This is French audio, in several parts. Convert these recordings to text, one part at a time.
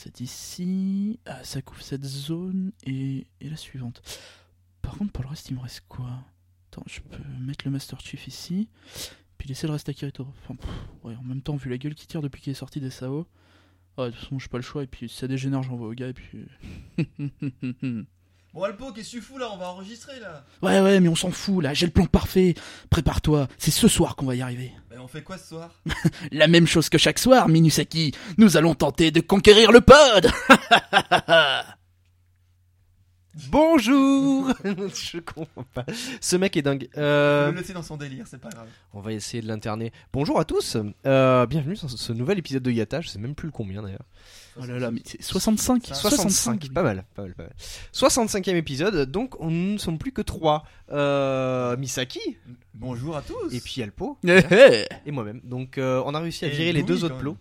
47 ici, ah, ça couvre cette zone et, et la suivante. Par contre, pour le reste, il me reste quoi? Attends, je peux mettre le Master Chief ici, puis laisser le reste à Kirito. Enfin, pff, ouais, en même temps, vu la gueule qui tire depuis qu'il est sorti des SAO, ouais, de toute façon, j'ai pas le choix, et puis si ça dégénère, j'envoie au gars, et puis. Bon, Alpo, qu'est-ce que tu fous là? On va enregistrer là. ouais, ouais, mais on s'en fout, là, j'ai le plan parfait. Prépare-toi, c'est ce soir qu'on va y arriver. On fait quoi ce soir? La même chose que chaque soir, Minusaki. Nous allons tenter de conquérir le pod Bonjour Je comprends pas. Ce mec est dingue. Euh, Le laisser dans son délire, c'est pas grave. on va essayer de l'interner. Bonjour à tous. Euh, bienvenue sur ce- nouvel épisode de Yata. Je sais même plus le combien d'ailleurs. Oh là là, mais c'est 65 65. Pas mal, pas mal, pas mal. 65e épisode. Donc on ne sommes plus que trois. Euh, Misaki Bonjour à tous. et puis Alpo Eh, eh. et moi-même. Donc euh, on a réussi à Et virer les deux autres plots.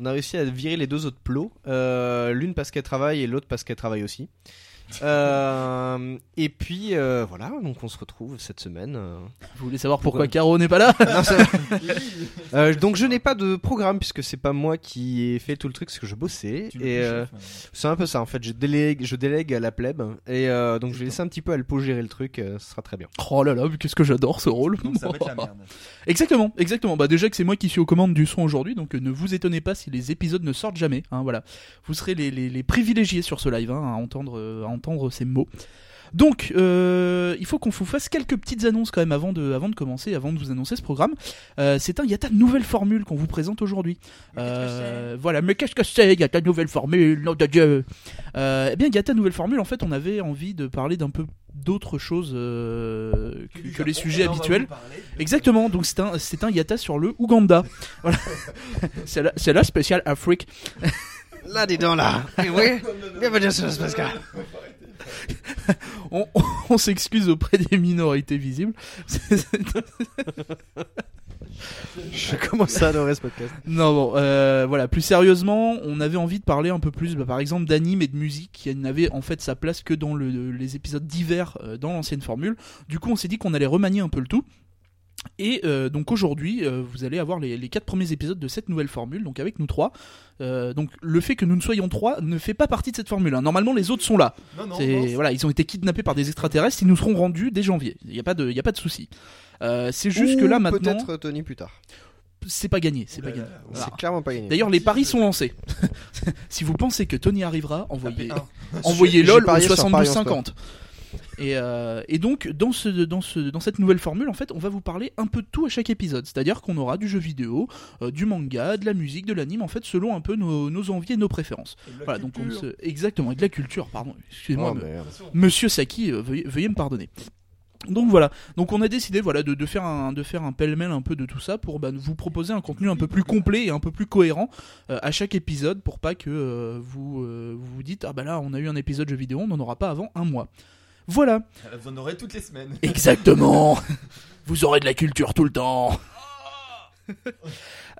On a réussi à virer les deux autres plots. Euh, L'une parce qu'elle travaille et l'autre parce qu'elle travaille aussi. Euh, et puis euh, voilà, donc on se retrouve cette semaine. euh. Vous voulez savoir pourquoi Caro n'est pas là Non, Euh, donc je n'ai pas de programme puisque c'est pas moi qui ai fait tout le truc, c'est que je bossais Tu et euh, c'est un peu ça en fait. Je délègue, je délègue à la plèbe et euh, donc je vais laisser un petit peu Alpo gérer le truc, euh, ce sera très bien. Oh là là, mais qu'est-ce que j'adore ce rôle Donc ça va être la merde. Exactement, exactement. Bah déjà que c'est moi qui suis aux commandes du son aujourd'hui, donc ne vous étonnez pas si les épisodes ne sortent jamais. Hein, voilà, vous serez les, les, les privilégiés sur ce live hein, à entendre à entendre ces mots. Donc, euh, il faut qu'on vous fasse quelques petites annonces quand même avant de, avant de commencer, avant de vous annoncer ce programme. Euh, c'est un Yata nouvelle formule qu'on vous présente aujourd'hui. Euh, voilà, mais qu'est-ce que c'est? Yata nouvelle formule, nom de Dieu euh, Eh bien, Yata nouvelle formule, en fait, on avait envie de parler d'un peu d'autres choses euh, que, les Japon. sujets habituels. Exactement, donc c'est un, c'est un Yata sur le Ouganda. Voilà. c'est la, c'est la spéciale Afrique. Là, dis donc là. Eh oui. Bienvenue sur ce Pascal. On, on- on s'excuse auprès des minorités visibles. Je commence à adorer ce podcast. non, bon, euh, voilà, plus sérieusement, on avait envie de parler un peu plus, bah, par exemple, d'anime et de musique qui n'avaient en fait sa place que dans le- les épisodes divers euh, dans l'ancienne formule. Du coup, on s'est dit qu'on allait remanier un peu le tout. Et euh, donc aujourd'hui, euh, vous allez avoir les, les quatre premiers épisodes de cette nouvelle formule, donc avec nous trois. Euh, donc le fait que nous ne soyons trois ne fait pas partie de cette formule. hein. Normalement, les autres sont là. Non, non, voilà, ils ont été kidnappés par des extraterrestres, ils nous seront rendus dès janvier. Il n'y a pas de, il y a pas de souci. Euh, c'est juste que là maintenant, Peut-être Tony plus tard. c'est pas gagné, c'est pas gagné. C'est clairement pas gagné. D'ailleurs, les paris sont lancés. si vous pensez que Tony arrivera, envoyez, un. envoyez LOL au parié sur Paris en 72-50. Et, euh, et donc, dans, ce, dans, ce, dans cette nouvelle formule, en fait, on va vous parler un peu de tout à chaque épisode. C'est-à-dire qu'on aura du jeu vidéo, euh, du manga, de la musique, de l'anime, en fait, selon un peu nos, nos envies et nos préférences. Et Voilà, donc on culture. se... Exactement, et de la culture, pardon. Excusez-moi, Oh, me-. Monsieur Saki, euh, veuillez, veuillez me pardonner. Donc voilà, donc on a décidé voilà de, de faire un de faire un pêle-mêle un peu de tout ça pour bah, vous proposer un contenu un peu plus complet et un peu plus cohérent euh, à chaque épisode pour pas que euh, vous euh, vous vous dites ah bah là on a eu un épisode jeu vidéo on n'en aura pas avant un mois. Voilà, Vous en aurez toutes les semaines. exactement. vous aurez de la culture tout le temps.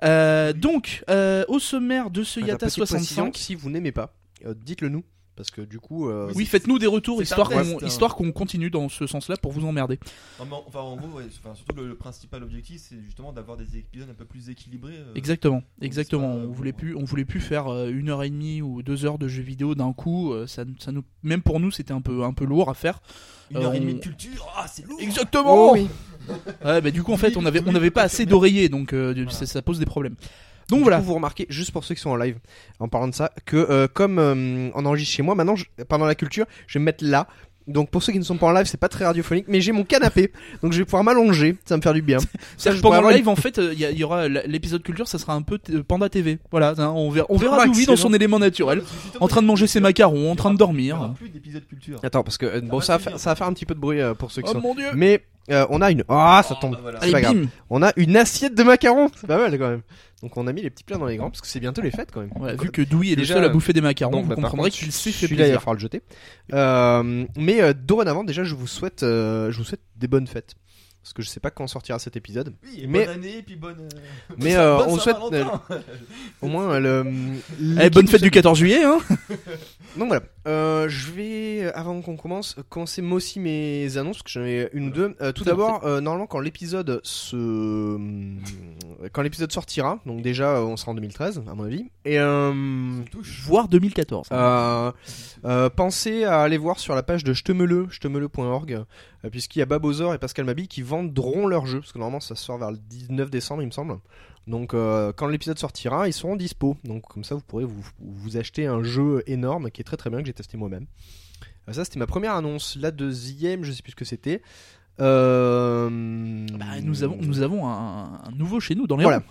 Euh, donc euh, au sommaire de ce Ah, Yata petite précision, 65, Si vous n'aimez pas, euh, dites-le nous. Parce que du coup. euh, oui faites-nous des retours histoire qu'on hein. histoire qu'on continue dans ce sens-là pour vous emmerder. Non, mais enfin, en gros, ouais, enfin, surtout le, le principal objectif, c'est justement d'avoir des épisodes un peu plus équilibrés. euh, Exactement, exactement. On euh, voulait plus, on voulait plus faire euh, une heure et demie ou deux heures de jeux vidéo d'un coup. euh, Ça, ça nous, même pour nous, c'était un peu, un peu lourd à faire. Une heure Euh, et demie on- de culture, ah, c'est lourd Exactement. Oh oui. Ouais, bah, du coup, en fait, on avait, on avait pas assez d'oreillers, donc euh, du- Voilà. ça, ça pose des problèmes. Donc Du voilà. coup, vous remarquez, juste pour ceux qui sont en live, en parlant de ça, que euh, comme euh, on enregistre chez moi, maintenant, je- pendant la culture, je vais me mettre là. Donc pour ceux qui ne sont pas en live, c'est pas très radiophonique, mais j'ai mon canapé, donc je vais pouvoir m'allonger, ça va me faire du bien. Ça, je que pendant le live, en fait, euh, il y, aura l'épisode culture, ça sera un peu t- Panda TV. Voilà, hein, on verra, on verra Dewey dans son élément naturel, en train de manger ses macarons, en train de dormir. plus d'épisodes culture. Attends, parce que euh, bon, va ça va, faire, ça va faire un petit peu de bruit euh, pour ceux qui Oh sont. mon dieu Mais euh, on a une. Ah, ça Oh, tombe. bah voilà. c'est pas Allez, grave. bim On a une assiette de macarons. C'est pas mal quand même. Donc on a mis les petits plats dans les grands parce que c'est bientôt les fêtes quand même. Vu que Dewey est Déjà, le seul à bouffer des macarons, Donc, vous bah, comprendrez qu'il s'est fait celui-là, il va falloir le jeter. Euh, mais euh, dorénavant, déjà, je vous souhaite, euh, je vous souhaite des bonnes fêtes. Parce que je sais pas quand sortira cet épisode. Oui, et Mais- bonne année, puis bonne. Mais, euh, bonne on souhaite. Au moins, le. Eh, bonne fête du 14 juillet, hein Donc voilà, euh, je vais, euh, avant qu'on commence, commencer moi aussi mes annonces, parce que j'en ai une ou deux. Euh, tout d'abord, euh, normalement quand l'épisode se... quand l'épisode sortira, donc déjà on sera en 2013 à mon avis, et. Voire 2014. euh, euh, pensez à aller voir sur la page de Chtemele, chtemele.org, euh, puisqu'il y a Babozor et Pascal Mabi qui vendront leur jeu, parce que normalement ça sort vers le 19 décembre il me semble. Donc euh, quand l'épisode sortira, ils seront dispo. Donc comme ça vous pourrez vous, vous acheter un jeu énorme qui est très très bien que j'ai testé moi-même. Euh, ça c'était ma première annonce. La deuxième, je sais plus ce que c'était. Euh... Bah, nous avons, nous avons un, un nouveau chez nous dans les Voilà. rangs.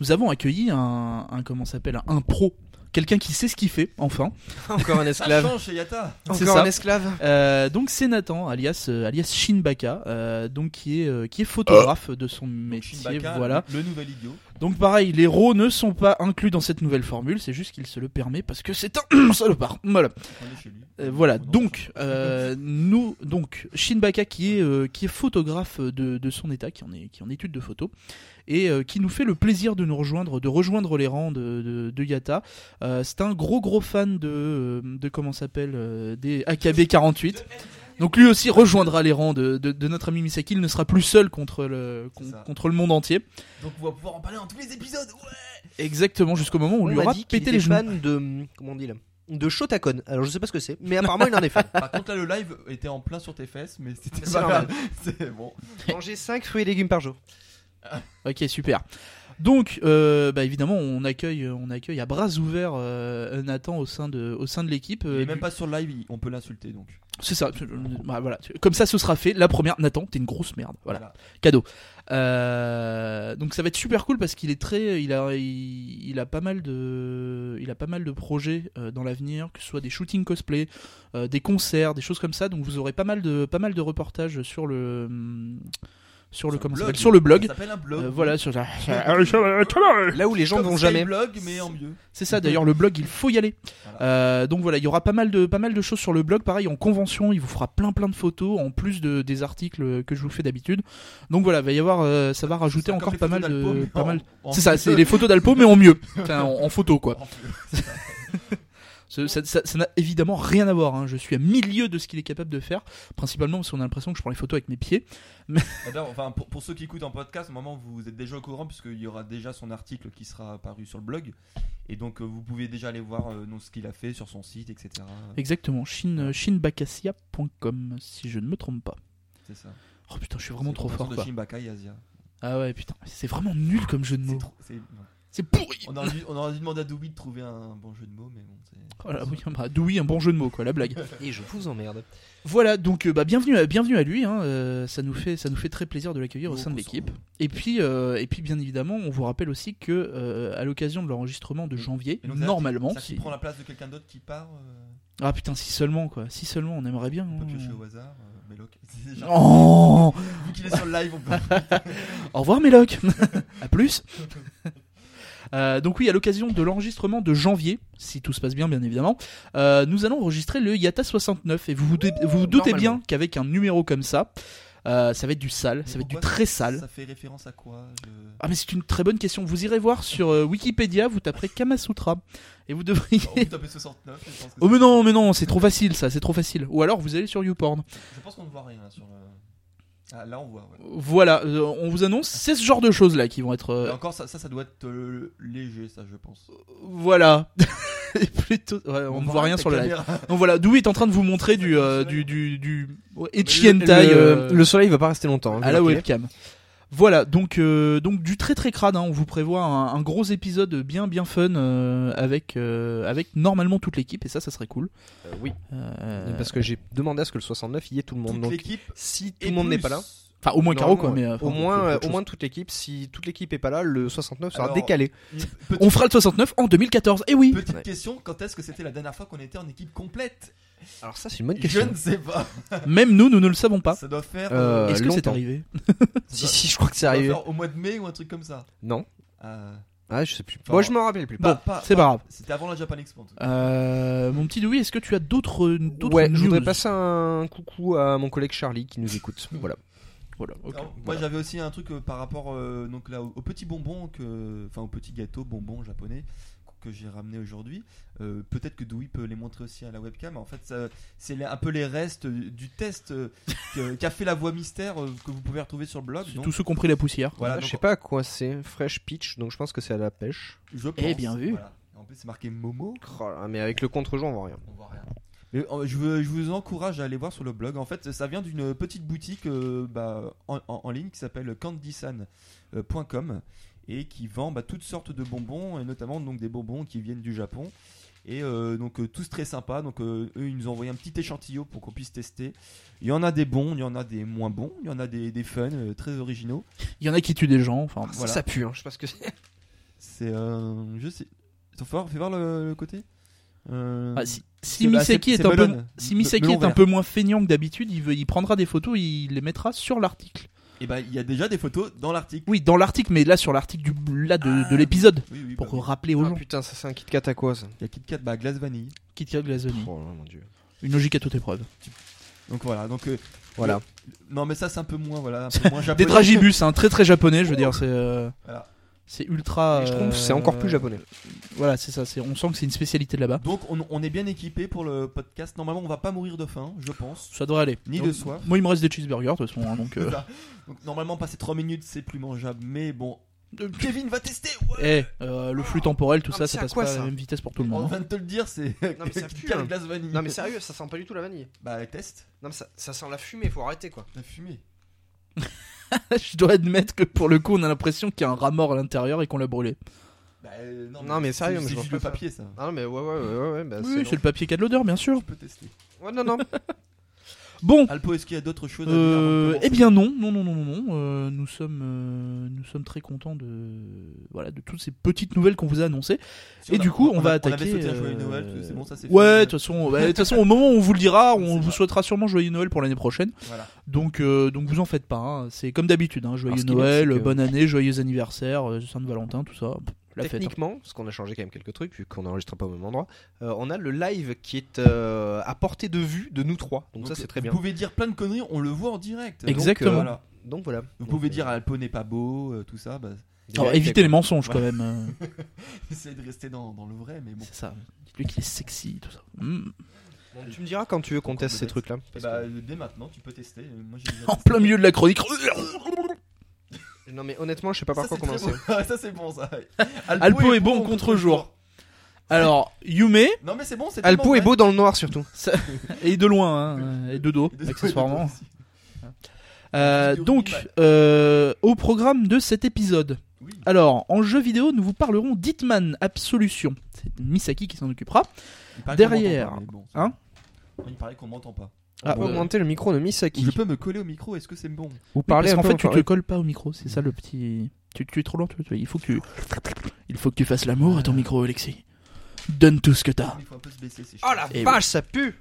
Nous avons accueilli un, un comment s'appelle un pro, quelqu'un qui sait ce qu'il fait, enfin. encore un Ça esclave. change chez Yata. C'est Encore ça. un esclave. Euh, donc c'est Nathan, alias euh, alias Shinbaka, euh, donc qui est euh, qui est photographe de son métier, Shinbaka, voilà. Le nouvel idiot. Donc pareil, les RAW ne sont pas inclus dans cette nouvelle formule, c'est juste qu'il se le permet parce que c'est un salopard. Voilà. Euh, voilà, donc euh, nous, donc Shinbaka qui est euh, qui est photographe de, de son état, qui en est qui est en étude de photo et euh, qui nous fait le plaisir de nous rejoindre, de rejoindre les rangs de, de, de Yata. Euh, c'est un gros gros fan de euh, de comment ça s'appelle euh, des AKB 48. Donc lui aussi rejoindra les rangs de, de, de notre ami Misaki. Il ne sera plus seul contre le con- contre le monde entier. Donc on va pouvoir en parler dans tous les épisodes. Ouais. Exactement jusqu'au moment où on, lui aura dit pété était les genoux. fan de comment on dit là de Shotacon. Alors je sais pas ce que c'est, mais apparemment il en est fan. Par contre là le live était en plein sur tes fesses, mais c'était pas normal. grave. C'est bon. Manger 5 fruits et légumes par jour. Ok, super. Donc, euh, bah évidemment, on accueille, on accueille à bras ouverts euh, Nathan au sein de, au sein de l'équipe. Il euh, même du- pas sur le live, on peut l'insulter donc. C'est ça. Bah, voilà. Comme ça, ce sera fait. La première, Nathan, t'es une grosse merde. Voilà, Voilà. cadeau. Donc ça va être super cool parce qu'il est très, il a, il, il a pas mal de, il a pas mal de projets dans l'avenir, que ce soit des shootings cosplay, des concerts, des choses comme ça. Donc vous aurez pas mal de, pas mal de reportages sur le, hum, sur le comment blog. sur le blog. Ça un blog. Euh, voilà, sur Là où les gens Comme vont jamais. blog mais en mieux. C'est ça, d'ailleurs, le blog, il faut y aller. Voilà. Euh, donc voilà, il y aura pas mal, de, pas mal de choses sur le blog. Pareil, en convention, il vous fera plein plein de photos, en plus de, des articles que je vous fais d'habitude. Donc voilà, va y avoir, euh, ça va rajouter encore pas mal de... Pas mal... C'est ça, c'est les photos d'Alpo, mais en mieux. Enfin, en, en photo, quoi. En Ça ça- ça n'a évidemment rien à voir. hein. Je suis à milieu de ce qu'il est capable de faire, principalement parce qu'on a l'impression que je prends les photos avec mes pieds. D'ailleurs, enfin, pour, pour ceux qui écoutent en podcast, au moment où vous êtes déjà au courant, puisqu'il y aura déjà son article qui sera paru sur le blog. Et donc, euh, vous pouvez déjà aller voir euh, ce qu'il a fait sur son site, etc. Exactement, shin, shinbakassia.com, si je ne me trompe pas. C'est ça. Oh putain, je suis vraiment trop fort, quoi. Asia. Ah ouais, putain, c'est vraiment nul comme jeu de C'est mots. trop- c'est- pourri On aurait, dû, on aurait dû demander à Doubi de trouver un bon jeu de mots, mais bon, c'est. Voilà, oui, bah, un bon jeu de mots, quoi, la blague. Et je vous emmerde. Voilà, donc euh, bah, bienvenue, à, bienvenue à lui. Hein, euh, ça nous fait, ça nous fait très plaisir de l'accueillir au sein de l'équipe. Et puis, euh, et puis, bien évidemment, on vous rappelle aussi que euh, à l'occasion de l'enregistrement de janvier, donc, ça, normalement, Ça qui prend la place de quelqu'un d'autre qui part. Euh, ah putain, si seulement quoi, si seulement, on aimerait bien. on peut hein. piocher au hasard. Euh, Méloc. Oh, Vu qu'il est sur le live, on peut. au revoir Méloc. à plus. Euh, donc oui, à l'occasion de l'enregistrement de janvier, si tout se passe bien, bien évidemment, euh, nous allons enregistrer le Yata 69 et vous vous, dé- vous vous doutez bien qu'avec un numéro comme ça, euh, ça va être du sale, ça va être du très sale. Ça fait référence à quoi je- Ah mais c'est une très bonne question. Vous irez voir sur euh, Wikipédia, vous taperez Kamasutra et vous devriez. Oh, vous tapez 69. Je pense, que Oh mais non, mais non, c'est trop facile ça, c'est trop facile. Ou alors vous allez sur YouPorn. je pense qu'on ne voit rien là, sur le. Ah, là, on voit. ouais. Voilà, euh, on vous annonce, c'est ce genre de choses là qui vont être. euh, Et encore, ça, ça, ça doit être euh, léger, ça, je pense. voilà. Et plutôt, ouais, on ne voit rien sur le live. Donc voilà, Dewey est en train de vous montrer du euh, du du du ouais, Le, euh, le soleil va pas rester longtemps. hein, à la qu'il est. webcam. Voilà, donc, euh, donc du très très crade, hein, on vous prévoit un, un gros épisode bien bien fun euh, avec, euh, avec normalement toute l'équipe, et ça, ça serait cool. oui. Euh, Parce que j'ai demandé à ce que le 69 y ait tout le monde. Toute Donc l'équipe. si tout le monde n'est pas là, Enfin, au moins Caro, quoi, mais. Au moins, au toute l'équipe. Si toute l'équipe est pas là, le 69 sera Alors, décalé. Petite, On fera le 69 en 2014, et oui petite Ouais. question quand est-ce que c'était la dernière fois qu'on était en équipe complète? Alors ça, c'est une bonne Je question. ne sais pas. Même nous, nous ne le savons pas. Ça doit faire. Euh, Est-ce que c'est arrivé Si si, je crois que c'est doit arrivé. faire au mois de mai ou un truc comme ça. Non. Euh, Ah, je sais plus. Enfin, Moi, je m'en rappelle plus. Bon, c'est pas grave. C'était avant la Japan Expo. en tout cas. Euh, mon petit Louis, est-ce que tu as d'autres d'autres Ouais, je voudrais passer un coucou à mon collègue Charlie qui nous écoute. Voilà. Voilà. Alors, Moi j'avais aussi un truc euh, par rapport euh, donc là, au, au petit bonbon que enfin au petit gâteau bonbon japonais que j'ai ramené aujourd'hui. Euh, Peut-être que Dewey peut les montrer aussi à la webcam. En fait, c'est un peu les restes du test euh, qu'a fait la voix mystère euh, que vous pouvez retrouver sur le blog. Donc, tous ceux qui ont pris la poussière. voilà, je donc, sais pas à quoi c'est. Fresh Peach, donc je pense que c'est à la pêche. je pense, Eh, bien vu. voilà. En plus, c'est marqué Momo. Oh là, mais avec le contre-jour, on voit rien. On voit rien. Je, je vous encourage à aller voir sur le blog. En fait, ça vient d'une petite boutique euh, bah, en, en- en ligne qui s'appelle candysan.com et qui vend bah, toutes sortes de bonbons et notamment donc des bonbons qui viennent du Japon. Et euh, donc euh, tous très sympas. Donc euh, eux ils nous ont envoyé un petit échantillon pour qu'on puisse tester. Il y en a des bons, il y en a des moins bons, il y en a des, des fun, euh, très originaux. Il y en a qui tuent des gens. Enfin, Voilà. Ça pue, hein. je sais pas ce que c'est. C'est je sais. Fais voir, fais voir le, le côté. Euh, Ah, si, si bah, Misaki c'est- est, un peu, si est un peu moins feignant que d'habitude, il, veut- il prendra des photos, il les mettra sur l'article. Et bah il y a déjà des photos dans l'article. Oui, dans l'article, mais là sur l'article du là de, de l'épisode Oui, oui, pour bah rappeler aux Ah gens. putain, ça c'est un Kit Kat à quoi ça Il y a Kit Kat, bah, glace vanille. Kit Kat Glazoni. Oh mon dieu. Une logique à toute épreuve. Donc voilà, donc euh, Voilà. non mais ça c'est un peu moins voilà, un peu moins Des japonais. dragibus, hein, très très japonais, je veux dire, c'est euh, Voilà. C'est ultra. Et je trouve que c'est euh, encore plus japonais. Voilà, c'est ça. c'est- On sent que c'est une spécialité de là-bas. Donc on, on est bien équipé pour le podcast. Normalement on va pas mourir de faim, je pense. Ça devrait aller. Ni Donc, de soif. Moi, il me reste des cheeseburgers de toute façon, hein, donc. euh. Donc normalement passer 3 minutes c'est plus mangeable, mais bon. euh, Kevin va tester. ouais. Eh, euh, le flux temporel, tout Ah, ça, ça passe quoi, pas à la même vitesse pour tout le On monde. hein. vient de te le dire, c'est mais ça pue, hein. glace vanille. Non mais sérieux, ça sent pas du tout la vanille. Bah test. Non mais ça, ça sent la fumée, faut arrêter quoi. La fumée. Je dois admettre que pour le coup, on a l'impression qu'il y a un rat mort à l'intérieur et qu'on l'a brûlé. Bah, euh, non, Non, mais sérieux, mais c'est je juste vois le pas papier ça. Ah non mais ouais ouais ouais ouais, ouais bah, Oui, c'est le papier qui a de l'odeur, bien sûr. Tu peux tester. Ouais non non. Bon, Alpo, est-ce qu'il y a d'autres choses à dire Euh, eh bien non, non, non, non, non, non. euh, nous sommes, euh, nous sommes très contents de, voilà, de toutes ces petites nouvelles qu'on vous a annoncées. Si, et on a- du coup, on, va On attaquer. avait sauté un joyeux Noël, c'est bon, ça c'est Ouais, de toute façon, toute façon, au moment où on vous le dira, on vous vrai. souhaitera sûrement joyeux Noël pour l'année prochaine. Voilà. Donc, donc vous en faites pas. hein. C'est comme d'habitude, hein. joyeux Alors, bien, Noël, bonne année, joyeux anniversaire, euh, Sainte-Valentin, tout ça. Fête. hein. Techniquement, parce qu'on a changé quand même quelques trucs vu qu'on n'enregistre pas au même endroit, euh, on a le live qui est euh, à portée de vue de nous trois. Donc, ça c'est très bien. Vous pouvez dire plein de conneries, on le voit en direct. Donc, Exactement. euh, voilà. Donc voilà. Vous Donc, pouvez euh, dire Alpo n'est pas beau, euh, tout ça. Bah, Alors, évitez les mensonges quand même. euh, essayez de rester dans, dans le vrai, mais bon. c'est ça. Dites-lui qu'il est sexy, tout ça. Mm. Bon, tu me diras quand tu veux qu'on teste ces peut-être. trucs là. Et bah, euh, dès maintenant, tu peux tester. Euh, Moi, j'ai déjà En testé. plein milieu de la chronique. Non mais honnêtement, je sais pas par Ça, quoi commencer. bon. ça, c'est bon, ça. Alpo est bon au contre-jour. Alors, Yume, Non, mais c'est bon, c'est Alpo est beau dans le noir surtout. et de loin, hein, et de dos, Et de- accessoirement. de-. Euh, donc, euh, au programme de cet épisode. Oui. Alors, en jeu vidéo, nous vous parlerons d'Hitman Absolution. C'est Misaki qui s'en occupera. Derrière, bon, hein. Il paraît qu'on m'entend pas. Ah, euh, augmenter le micro de Misaki. Je peux me coller au micro, est-ce que c'est bon? Vous Oui, parlez parce qu'en fait, tu te colles pas au micro. C'est ça le petit. Tu, tu es trop lent. tu- tu- il faut que tu. Il faut que tu fasses l'amour à ton micro, Alexis. Donne tout ce que t'as. Il faut un peu se baisser. c'est Oh la Et vache, ça pue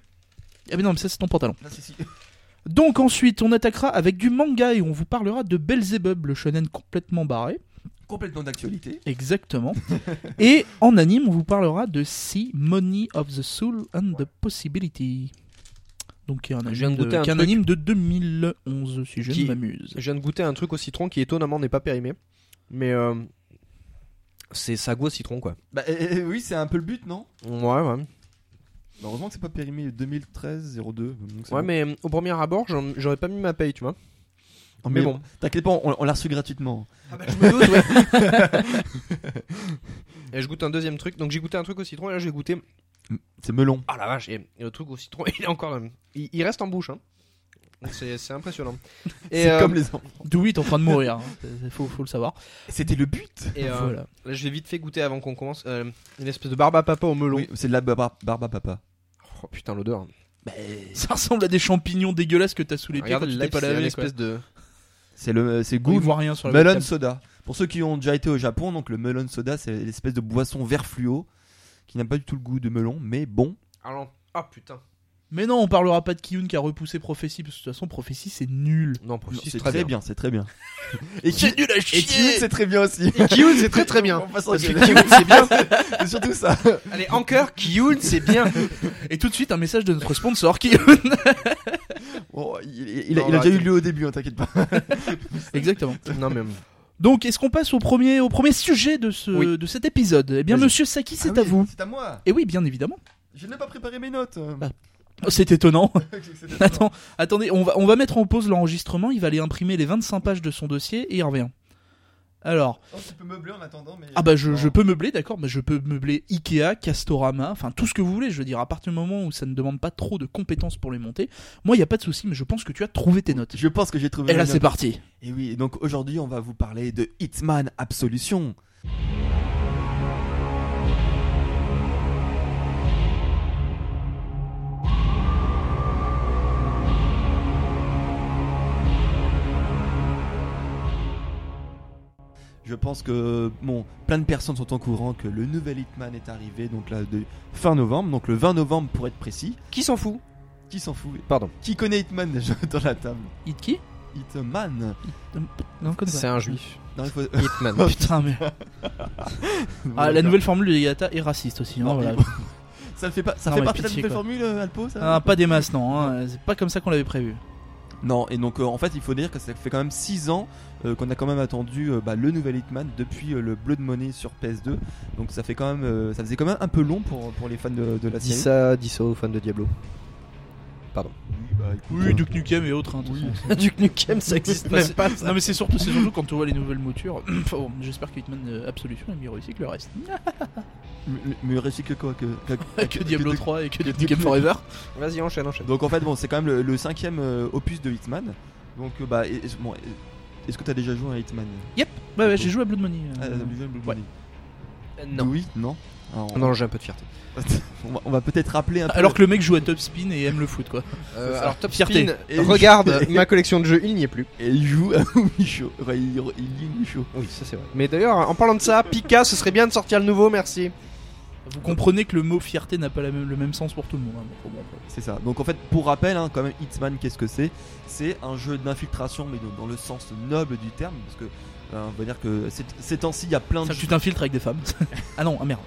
Ah, mais non, mais ça, c'est ton pantalon. Là, c'est si. Donc, ensuite, on attaquera avec du manga et on vous parlera de Belzebub, le shonen complètement barré. Complètement d'actualité. Exactement. Et en anime, on vous parlera de Sea Money of the Soul and the Possibility. Donc, qui est un Je de un qui est un truc. anime de 2011, si je Qui- ne m'amuse. Je viens de goûter un truc au citron qui étonnamment n'est pas périmé. Mais euh, c'est au citron quoi. Bah, euh, euh, oui, c'est un peu le but, non? Ouais ouais. Bah, Heureusement que c'est pas périmé 2013 02. donc c'est Ouais bon. mais euh, au premier abord, j'en- j'aurais pas mis ma paye, tu vois. Oh, mais bon. T'inquiète pas, on, on l'a reçu gratuitement. Ah bah, je me doute, ouais. et je goûte un deuxième truc. Donc j'ai goûté un truc au citron et là j'ai goûté. C'est melon. Ah la vache, et, et le truc au citron, il est encore. euh, Il, il reste en bouche. Hein. C'est c'est impressionnant. C'est euh, comme les enfants. Dewey est en train de mourir, hein. C'est- faut, faut le savoir. C'était le but. et, euh, Voilà. là, je l'ai vite fait goûter avant qu'on commence. euh, une espèce de barbe à papa au melon. Oui, c'est de la barba, barba papa. Oh putain, l'odeur. Ça ressemble à des champignons dégueulasses que t'as sous les pieds Regarde quand tu pas c'est une lavé. quoi. espèce de. C'est le, c'est Goût, goût il voit rien sur la melon webcam. soda. Pour ceux qui ont déjà été au Japon, donc le melon soda, c'est l'espèce de boisson vert fluo qui n'a pas du tout le goût de melon, mais bon. Alors, ah putain. Mais non, on parlera pas de Kiyun qui a repoussé Prophétie, parce que de toute façon, Prophétie c'est nul. Non, si, c'est très, bien, c'est très bien. Et c'est nul à Et Kiyun, c'est très bien aussi. Et Kiyun, c'est très très bien. Parce que Kiyun. Kiyun, c'est bien. C'est surtout ça. Allez, encore, Kiyun, c'est bien. Et tout de suite, un message de notre sponsor Kiyun. Bon, il, il- il a, Non, il a déjà eu lieu au début, hein, t'inquiète pas. Exactement. Non, mais. Donc, est-ce qu'on passe au premier, au premier sujet de, ce, Oui. de cet épisode? Eh bien, monsieur Saki, c'est Ah à oui, vous. C'est à moi. Et oui, bien évidemment. Je n'ai pas préparé mes notes. Bah. Oh, c'est étonnant. Attends, attendez, on va, on va mettre en pause l'enregistrement. Il va aller imprimer les 25 pages de son dossier et il revient. Alors, Oh, tu peux meubler en attendant, mais. ah bah je, peux meubler, d'accord, mais je peux meubler Ikea, Castorama, enfin tout ce que vous voulez. Je veux dire, à partir du moment où ça ne demande pas trop de compétences pour les monter, moi il y a pas de souci, mais je pense que tu as trouvé tes notes. Je pense que j'ai trouvé. Et là c'est parti. Et oui, et donc aujourd'hui, on va vous parler de Hitman Absolution. Je pense que bon, plein de personnes sont au courant que le nouvel Hitman est arrivé donc là de fin novembre, donc le 20 novembre pour être précis. Qui s'en fout? Qui s'en fout Pardon. Qui connaît Hitman déjà dans la table? Hit qui? Hitman. C'est un juif. Non, il faut- Hitman. Putain, mais. Ah, la nouvelle formule de Yagata est raciste aussi. hein, Non, voilà. mais- Ça fait pas, ça Non, fait partie de la nouvelle quoi. formule, euh, Alpo, ça? Ah, pas des masses, non. hein, C'est pas comme ça qu'on l'avait prévu. Non, et donc euh, en fait, il faut dire que ça fait quand même 6 ans euh, qu'on a quand même attendu euh, bah, le nouvel Hitman depuis le Blood Money sur PS2. Donc ça fait quand même, euh, ça faisait quand même un peu long pour, pour les fans de, de la Dis série. ça, dis ça aux fans de Diablo. Oui, bah, écoute, Oui, euh, Duke Nukem et autres. hein, Oui. Duke Nukem, ça existe Bah, même pas. Ça. Non mais c'est surtout, c'est surtout quand tu vois les nouvelles moutures. Enfin, bon, J'espère que Hitman euh, Absolution est mieux réussi que le reste. mais- mais recycle quoi que, que, que Diablo que- 3 et que que- Duke Nukem Forever. Vas-y, enchaîne, enchaîne. Donc en fait, bon, c'est quand même le, le cinquième euh, opus de Hitman. Donc bah, et- bon, est-ce que t'as déjà joué à Hitman? Ouais, ouais, j'ai joué à Blood Money. euh, Ah, joué à Blood ouais. Money non. Oui, non. Alors, on- Non, j'ai un peu de fierté. on va, peut-être rappeler un peu. Alors que le mec joue à Top Spin et aime le foot quoi. Euh, alors, Top Fierté. Spin, Et- regarde ma collection de jeux, il n'y est plus. Et il joue à Michaud. Enfin, il, il lit Michaud. Oui, ça c'est vrai. Mais d'ailleurs, en parlant de ça, Pika, ce serait bien de sortir le nouveau, merci. Vous comprenez que le mot fierté n'a pas la même- le même sens pour tout le monde. hein. C'est ça. Donc en fait, pour rappel, hein, quand même, Hitman, qu'est-ce que c'est? C'est un jeu d'infiltration, mais dans, dans le sens noble du terme, parce que on va dire que ces, ces temps-ci, il y a plein de Ça, tu jeux. t'infiltres avec des femmes. ah non, ah merde.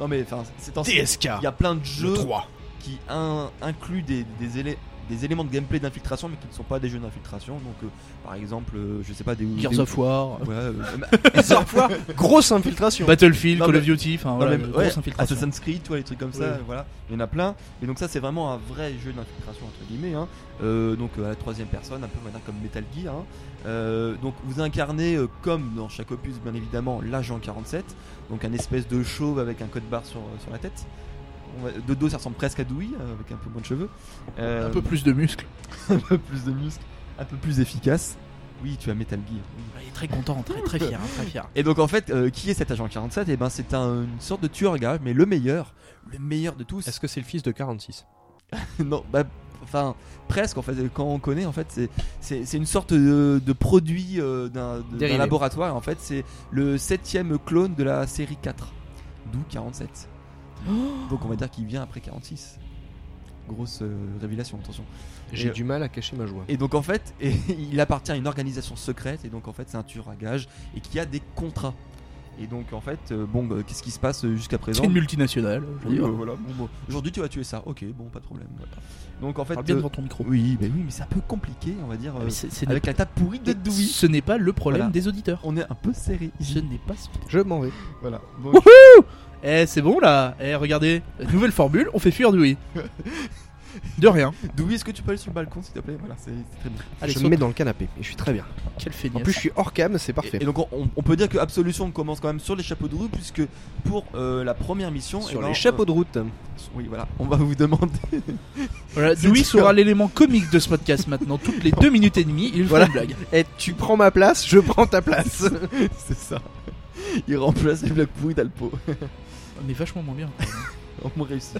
Non mais enfin, ces temps-ci, il y a plein de jeux 3. qui in- incluent des, des, des éléments de gameplay d'infiltration, mais qui ne sont pas des jeux d'infiltration. Donc, euh, par exemple, euh, je sais pas des. Gears des- of War, Ouais, euh, Grosse infiltration. Battlefield, Non, Call mais- of Duty, enfin voilà, ouais, infiltration. Assassin's Creed, les trucs comme ça, voilà. Il y en a plein. Et donc ça, c'est vraiment un vrai jeu d'infiltration entre guillemets. hein. Euh, donc euh, à la troisième personne, un peu comme Metal Gear. hein. Euh, donc vous incarnez, euh, comme dans chaque opus, bien évidemment, l'agent 47. Donc un espèce de chauve avec un code barre sur, sur la tête. De dos, ça ressemble presque à Dewey, euh, avec un peu moins de cheveux. Euh, Un peu plus de muscles. un peu plus de muscles, un peu plus efficace. Oui, tu as Metal Gear. oui. Il est très content, très très fier, hein, très fier. Et donc en fait, euh, qui est cet agent 47 Et ben c'est un- une sorte de tueur gage, mais le meilleur, le meilleur de tous. Est-ce que c'est le fils de 46 non, bah, enfin presque en fait. Quand on connaît, en fait, c'est une sorte de, de produit euh, d'un laboratoire. En fait, c'est le septième clone de la série 4, d'où 47. Donc on va dire qu'il vient après 46. Grosse euh, révélation, attention. J'ai Et- du mal à cacher ma joie. Et donc en fait, et, il appartient à une organisation secrète et donc en fait c'est un tueur à gages et qui a des contrats. Et donc en fait, euh, bon, euh, qu'est-ce qui se passe euh, jusqu'à présent? C'est une multinationale. je veux Oui, dire. euh, voilà. Bon, bon, Aujourd'hui tu vas tuer ça. Ok, bon, pas de problème. Donc en fait, bien euh, devant ton micro. oui, mais oui, mais c'est un peu compliqué, on va dire, Ah, euh, avec la table pourrie de Dewey. Ce n'est pas le problème Voilà. des auditeurs. On est un peu serré Ce ici. n'est pas. Je m'en vais. Voilà. Donc, Eh, c'est bon là. Eh, regardez, nouvelle formule, on fait fuir Dewey. De rien. Dewey, est-ce que tu peux aller sur le balcon s'il te plaît? Voilà, c'est c'est très bien. Allez, je saute. me mets dans le canapé et je suis très bien. Quel En feignasse. plus, je suis hors cam, c'est parfait. Et, et donc on, on peut dire que Absolution commence quand même sur les chapeaux de roue puisque pour euh, la première mission Sur eh ben, les chapeaux de route. euh, oui voilà, on va vous demander Voilà, C'est Dewey dur. sera l'élément comique de ce podcast maintenant. Toutes les deux minutes et demie, il Voilà. fait une blague. Et tu prends ma place, je prends ta place. c'est ça. Il remplace les blagues pourries d'Alpo. Mais vachement moins bien. On m'a réussi.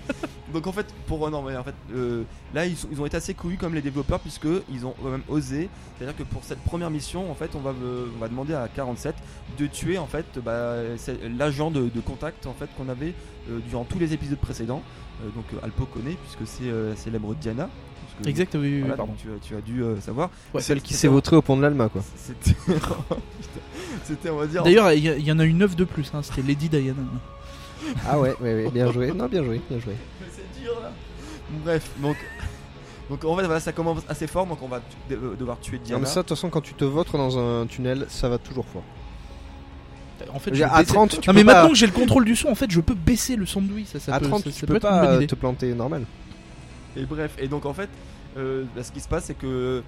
Donc en fait, pour euh, non, mais en fait, euh, là ils, sont- ils ont été assez couillus comme les développeurs puisque ils ont quand même osé. C'est-à-dire que pour cette première mission, en fait, on va euh, on va demander à 47 de tuer en fait bah, c'est l'agent de, de contact en fait qu'on avait euh, durant tous les épisodes précédents. Euh, donc euh, Alpo connaît puisque c'est euh, la célèbre Diana. Parce que- Exact, oui, oui, oui, voilà, pardon. donc tu, as- tu as dû euh, savoir. Ouais. Celle qui s'est vautrée au pont de l'Alma, quoi. C'était, Putain. c'était on va dire. D'ailleurs, il y, a- il y en a une œuf de plus, hein, c'était Lady Diana. Ah ouais, ouais, ouais, bien joué. Non, bien joué, bien joué. Mais c'est dur là. Bref, donc. Donc en fait voilà ça commence assez fort donc on va tu- de- devoir tuer Non, Diana. mais ça, de toute façon, quand tu te vautres dans un tunnel, ça va toujours fort. En fait, Je à baisser- 30, tu non, peux mais pas- maintenant que j'ai le contrôle du son, en fait, je peux baisser le son de Dewey. Ça, ça à peut, 30, ça- tu ça peux peut être une pas bonne euh, idée. te planter normal. Et bref, et donc en fait, euh, bah, ce qui se passe, c'est que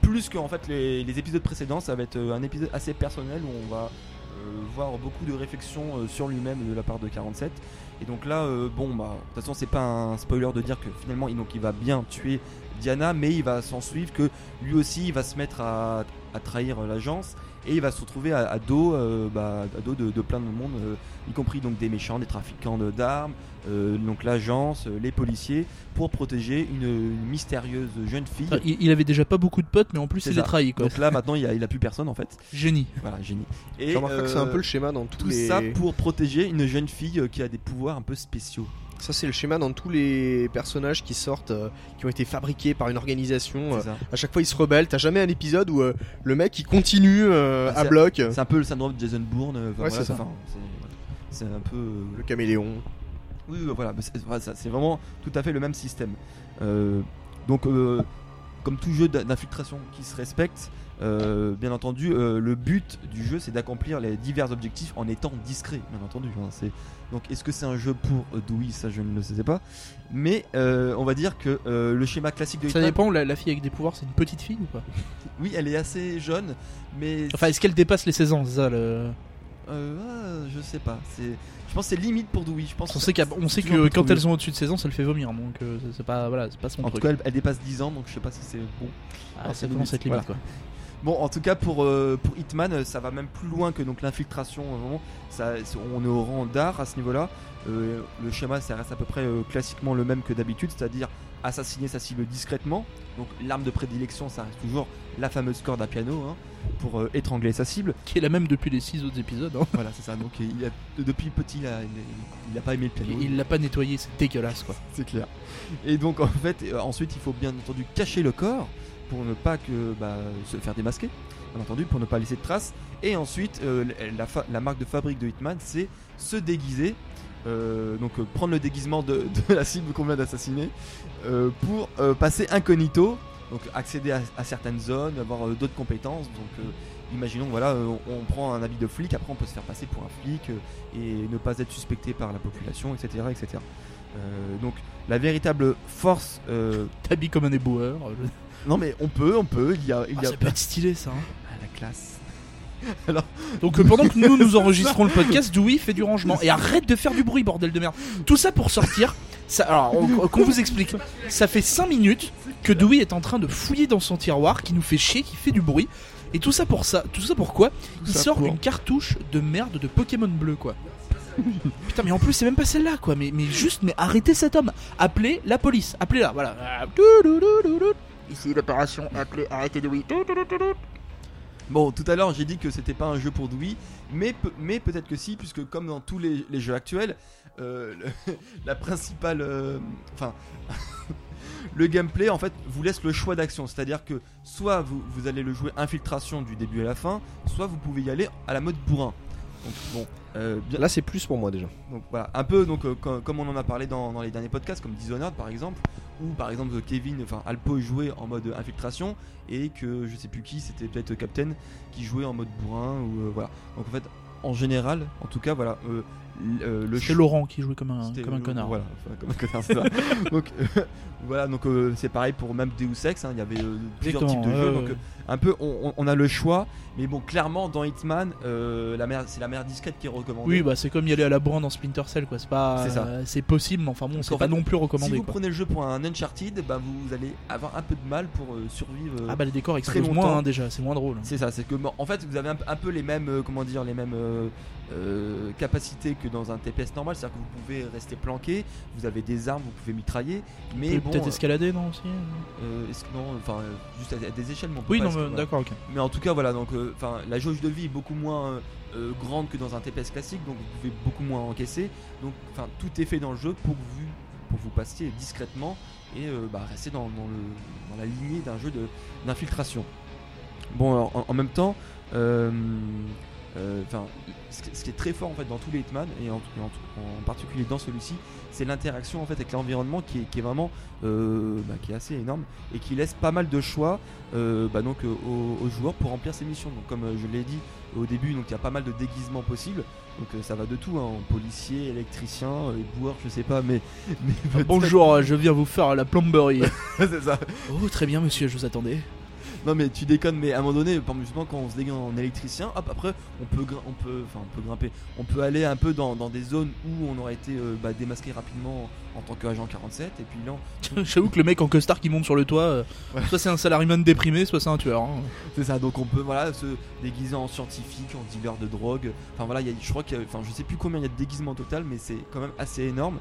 plus que en fait les, les épisodes précédents, ça va être euh, un épisode assez personnel où on va voir beaucoup de réflexions euh, sur lui-même de la part de 47. Et donc là, euh, bon, bah, de toute façon, c'est pas un spoiler de dire que finalement, il, donc, il va bien tuer Diana, mais il va s'en suivre que lui aussi, il va se mettre à, à trahir euh, l'agence et il va se retrouver à, à dos, euh, bah, à dos de, de plein de monde, euh, y compris donc des méchants, des trafiquants d'armes, euh, donc l'agence, euh, les policiers, pour protéger une, une mystérieuse jeune fille. Enfin, il, il avait déjà pas beaucoup de potes, mais en plus, il ça. est trahi, quoi. Donc là maintenant il a, il a plus personne en fait. Génie. Voilà, génie. Et c'est un peu le schéma dans tous tout les. ça pour protéger une jeune fille qui a des pouvoirs un peu spéciaux. Ça, c'est le schéma dans tous les personnages qui sortent, euh, qui ont été fabriqués par une organisation. euh, à chaque fois, ils se rebellent. T'as jamais un épisode où euh, le mec il continue euh, Ah, à bloc. C'est un peu le syndrome de Jason Bourne. Ouais, voilà, c'est enfin, un peu. Le caméléon. Oui, voilà, c'est vraiment tout à fait le même système. Donc, comme tout jeu d'in- d'infiltration qui se respecte, euh, bien entendu, euh, le but du jeu c'est d'accomplir les divers objectifs en étant discret, bien entendu. hein, c'est- donc, est-ce que c'est un jeu pour euh, Dewey Ça, je ne le sais pas. Mais euh, on va dire que le schéma classique de Ça Hitman- dépend, la, la fille avec des pouvoirs, c'est une petite fille ou pas? Oui, elle est assez jeune, mais Enfin, est-ce qu'elle dépasse les 16 ans ça, le... euh, ah, je sais pas. C'est, je pense que c'est limite pour Dewey. Je pense On sait, qu'à- on sait que quand elles sont au-dessus de 16 ans, ça le fait vomir, donc c'est- pas, voilà, c'est pas son En tout truc. cas, elle, elle dépasse 10 ans, donc je sais pas si c'est bon. Ah, c'est ça commence à être limite, limite, quoi. Bon, en tout cas, pour, euh, pour Hitman, euh, ça va même plus loin que donc l'infiltration. euh, vraiment. Ça, c'est- on est au rang d'art à ce niveau-là. Euh, le schéma, ça reste à peu près euh, classiquement le même que d'habitude, c'est-à-dire assassiner sa cible discrètement. Donc, l'arme de prédilection, ça reste toujours la fameuse corde à piano hein, pour étrangler sa cible. Qui est la même depuis les 6 autres épisodes. hein. voilà, c'est ça. Donc, il a, depuis petit, il a, il a- pas aimé le piano. Il l'a pas nettoyé, c'est dégueulasse, quoi. C'est clair. Et donc en fait, ensuite il faut bien entendu cacher le corps pour ne pas que bah, se faire démasquer, bien entendu, pour ne pas laisser de traces. Et ensuite, euh, la, marque de fabrique de Hitman, c'est se déguiser. euh, donc euh, prendre le déguisement de, la cible qu'on vient d'assassiner pour passer incognito, donc accéder à, certaines zones, avoir d'autres compétences. Donc imaginons voilà, on, prend un habit de flic, après on peut se faire passer pour un flic et ne pas être suspecté par la population, etc., etc. Donc la véritable force. euh, T'habilles comme un éboueur. Non mais on peut, on peut. Il y a, il Ah, y a ça peut être stylé, ça. hein. Ah, la classe. Donc euh, pendant que nous nous enregistrons le podcast, Dewey fait du rangement et arrête de faire du bruit, bordel de merde. Tout ça pour sortir. Ça, alors on- qu'on vous explique. Ça fait 5 minutes que Dewey est en train de fouiller dans son tiroir, qui nous fait chier, qui fait du bruit. Et tout ça pour ça. Tout ça pourquoi Il ça sort pour- une cartouche de merde de Pokémon bleu quoi. Putain mais en plus c'est même pas celle-là quoi. Mais, mais juste mais arrêtez cet homme. Appelez la police. Appelez-la. Voilà. Ici l'opération. Appelez. Arrêtez Dewey. Bon, tout à l'heure j'ai dit que c'était pas un jeu pour Dewey, mais, mais peut-être que si, puisque comme dans tous les, les jeux actuels, euh, le- la principale. euh, Enfin. le gameplay en fait vous laisse le choix d'action, c'est-à-dire que soit vous, vous allez le jouer infiltration du début à la fin, soit vous pouvez y aller à la mode bourrin. Donc bon, euh, bien, Là, c'est plus pour moi déjà. Donc voilà, un peu donc euh, com- comme on en a parlé dans, dans les derniers podcasts, comme Dishonored par exemple, où par exemple Kevin, enfin Alpo jouait en mode infiltration et que je sais plus qui, c'était peut-être Captain qui jouait en mode bourrin ou euh, voilà. Donc en fait, en général, en tout cas voilà, euh, euh, le C'est choix- Laurent qui jouait comme un, comme un connard. Voilà, enfin, comme un connard, c'est ça. donc euh, voilà, donc euh, c'est pareil pour même Deus Ex. hein, Il y avait euh, plusieurs types de jeux. donc euh, un peu, on, a le choix, mais bon, clairement dans Hitman, euh, la mère, c'est la mère discrète qui est recommandée. Oui, bah c'est comme y aller à la borne dans Splinter Cell, quoi. C'est pas, C'est euh, possible, mais enfin bon, c'est pas fait, non plus si recommandé. vous quoi. prenez le jeu pour un Uncharted, bah, vous allez avoir un peu de mal pour euh, survivre. euh, Ah bah les décors explosent moins hein, déjà, c'est moins drôle. C'est ça, c'est que en fait vous avez un, un peu les mêmes, euh, comment dire, les mêmes euh, euh, capacités que dans un TPS normal, c'est-à-dire que vous pouvez rester planqué, vous avez des armes, vous pouvez mitrailler, mais Peut- bon, Peut-être euh, escalader, non aussi euh, est-ce que non, enfin euh, juste à, à des échelles, mais on peut Oui, pas non, voilà. d'accord, ok. Mais en tout cas voilà, donc euh, enfin la jauge de vie est beaucoup moins euh, euh, grande que dans un TPS classique, donc vous pouvez beaucoup moins encaisser, donc enfin tout est fait dans le jeu pour que vous pour vous passiez discrètement et euh, bah, rester dans, dans le, dans la lignée d'un jeu d'infiltration. Bon, alors, en, en même temps, euh, euh, enfin, ce, qui- est très fort en fait dans tous les Hitman et en, et en- en particulier dans celui-ci, c'est l'interaction en fait avec l'environnement qui est, qui est vraiment euh, bah, qui est assez énorme et qui laisse pas mal de choix euh, bah, donc euh, aux, aux joueurs pour remplir ces missions. Donc comme euh, je l'ai dit au début, donc il y a pas mal de déguisements possibles. Donc euh, ça va de tout, hein, policier, électricien, euh, éboueur, je sais pas, mais, mais Bonjour, je viens vous faire la plomberie. c'est ça. oh, très bien, monsieur, je vous attendais. Non mais tu déconnes, mais à un moment donné, par justement quand on se déguise en électricien, hop après on peut, on peut, enfin on peut grimper, on peut aller un peu dans, dans des zones où on aurait été euh, bah, démasqué rapidement en tant qu'agent 47 et puis là, on- J'avoue que le mec en costard qui monte sur le toit, euh, Ouais. soit c'est un salariman déprimé, soit c'est un tueur. hein. c'est ça. Donc on peut voilà se déguiser en scientifique, en dealer de drogue. Enfin voilà, il y a- je crois qu'il y a, enfin je sais plus combien il y a de déguisements total, mais c'est quand même assez énorme.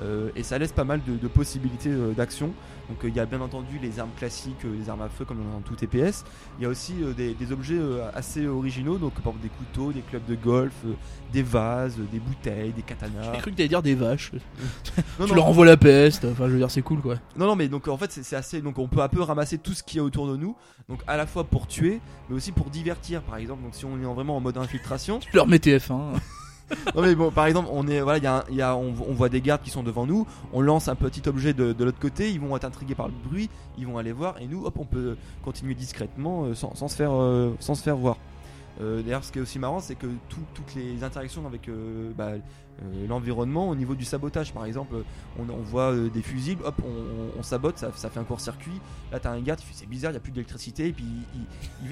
Euh, et ça laisse pas mal de, de possibilités euh, d'action. Donc euh, il y a bien entendu les armes classiques, les armes à feu comme dans tout TPS. Il y a aussi des, des objets assez originaux, donc par exemple des couteaux, des clubs de golf, des vases, des bouteilles, des katanas. J'ai cru que t'allais dire des vaches. Non, tu non, leur envoies la peste. Enfin, je veux dire, c'est cool quoi. non, non, mais donc en fait c'est c'est assez. Donc on peut un peu ramasser tout ce qu'il y a autour de nous. Donc à la fois pour tuer, mais aussi pour divertir. Par exemple, donc si on est en- vraiment en mode infiltration. Tu leur mets TF1. Non mais bon, par exemple, on est voilà, il y on, voit des gardes qui sont devant nous. On lance un petit objet de, l'autre côté. Ils vont être intrigués par le bruit. Ils vont aller voir et nous, hop, on peut continuer discrètement euh, euh, sans se faire voir. Euh, D'ailleurs, ce qui est aussi marrant, c'est que tout- toutes les interactions avec euh, bah, euh, l'environnement, au niveau du sabotage, par exemple, on, voit des fusibles, hop, on, sabote, ça, fait un court-circuit. Là, t'as un fait c'est bizarre, il n'y a plus d'électricité, et puis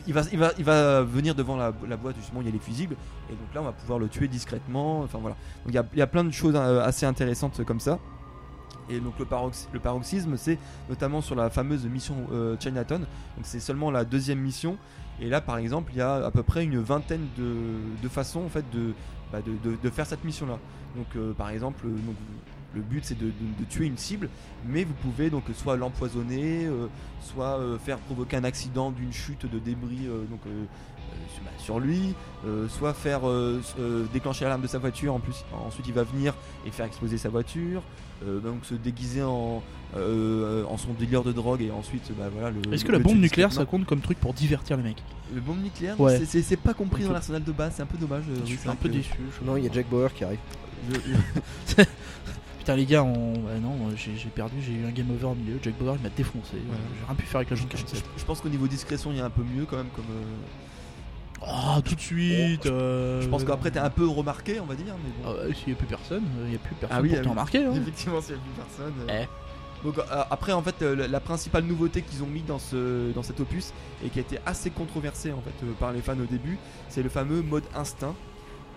il, va, venir devant la, boîte justement, il y a les fusibles, et donc là, on va pouvoir le tuer discrètement. Enfin voilà. Donc il y a, plein de choses assez intéressantes comme ça. Et donc le, parox- le paroxysme, c'est notamment sur la fameuse mission Chinatown. Donc c'est seulement la deuxième mission. Et là, par exemple, il y a à peu près une vingtaine de, façons en fait de, bah, de, faire cette mission-là. Donc, euh, par exemple, euh, le but c'est de, tuer une cible, mais vous pouvez donc soit l'empoisonner, euh, soit faire provoquer un accident d'une chute de débris bah, sur lui, soit faire déclencher l'alarme de sa voiture. En plus, ensuite il va venir et faire exploser sa voiture. Euh, donc se déguiser en, euh, en son dealer de drogue et ensuite bah, voilà le. Est-ce que la bombe nucléaire ça compte comme truc pour divertir les mecs? Le bombe nucléaire, Ouais. c'est- pas compris dans l'arsenal de base, c'est un peu dommage. euh, Je oui, suis un peu que déçu. je- Non, il y a Jack Bauer qui arrive. je- Putain les gars, on... ouais, non, moi, j'ai perdu, j'ai eu un game over au milieu. Jack Bauer il m'a défoncé. Ouais. J'ai rien pu faire avec la 47. je pense qu'au niveau discrétion, il y a un peu mieux quand même. Comme, euh, Oh, tout de suite. euh, Je pense qu'après, t'es un peu remarqué, on va dire. Mais bon. Ah ouais, s'il y a plus personne, il y a plus personne Ah oui, pour ah te oui. remarquer. hein. Effectivement, s'il n'y a plus personne. euh. Eh. Donc euh, après, en fait, euh, la, la principale nouveauté qu'ils ont mis dans, ce, dans cet opus et qui a été assez controversée en fait euh, par les fans au début, c'est le fameux mode instinct.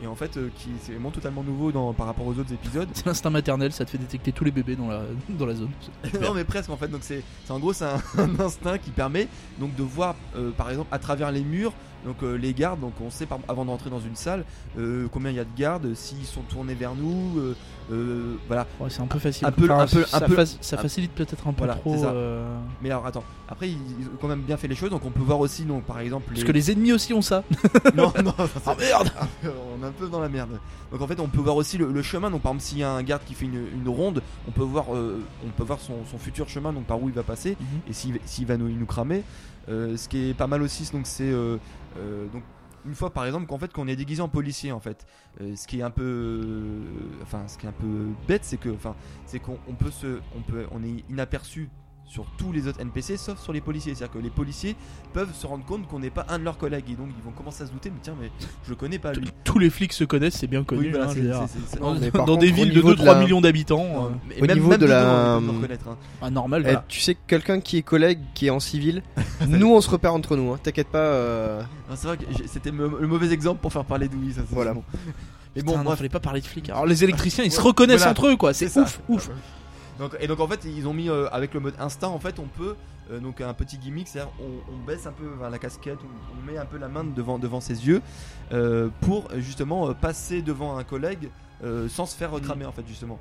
Et en fait, euh, qui c'est vraiment totalement nouveau dans, par rapport aux autres épisodes. C'est l'instinct maternel, ça te fait détecter tous les bébés dans la, dans la zone. non mais presque en fait donc c'est c'est- en gros c'est un, un instinct qui permet donc de voir euh, par exemple à travers les murs donc euh, les gardes donc on sait par- avant d'entrer dans une salle euh, combien il y a de gardes s'ils sont tournés vers nous euh, euh, voilà Ouais, c'est un peu facile. un peu- un peu- ça, un peu- faci- ça un- facilite peut-être un peu Voilà, trop. mais alors attends après ils, ils ont quand même bien fait les choses donc on peut voir aussi donc par exemple Parce les... que les ennemis aussi ont ça. non non Ah merde on est un peu dans la merde. Donc en fait, on peut voir aussi le, le chemin. Donc par exemple, s'il y a un garde qui fait une, une ronde, on peut voir, on peut voir son, son futur chemin, donc par où il va passer et s'il s'il va nous, nous cramer. Euh, ce qui est pas mal aussi, donc c'est euh, euh, donc une fois par exemple qu'en fait qu'on est déguisé en policier en fait. Ce qui est un peu, enfin ce qui est un peu bête, c'est que enfin c'est qu'on on peut se, on peut, on est inaperçu sur tous les autres NPC sauf sur les policiers. C'est-à-dire que les policiers peuvent se rendre compte qu'on n'est pas un de leurs collègues et donc ils vont commencer à se douter, mais tiens, mais je le connais pas lui. Tous les flics se connaissent, c'est bien connu. Oui, voilà, hein, c'est- je veux dire. c'est- c'est- Dans, Non, mais par dans contre, des villes de niveau de 2-3 la- millions d'habitants, euh, Au même- niveau même de la- hein. ah, normal. Eh, tu sais que quelqu'un qui est collègue, qui est en civil, nous on se repère entre nous, hein. t'inquiète pas. euh, Non, C'est vrai que c'était le mauvais exemple pour faire parler d'Ouï. Ça, c'est Voilà. bon. Mais bon, bref. fallait pas parler de flics. Alors les électriciens, ils se reconnaissent entre eux, quoi. C'est ouf, ouf. Donc, et donc en fait ils ont mis euh, avec le mode instinct en fait on peut euh, donc un petit gimmick c'est-à-dire on, on baisse un peu la casquette on, on met un peu la main devant devant ses yeux euh, pour justement passer devant un collègue sans se faire recramer en fait justement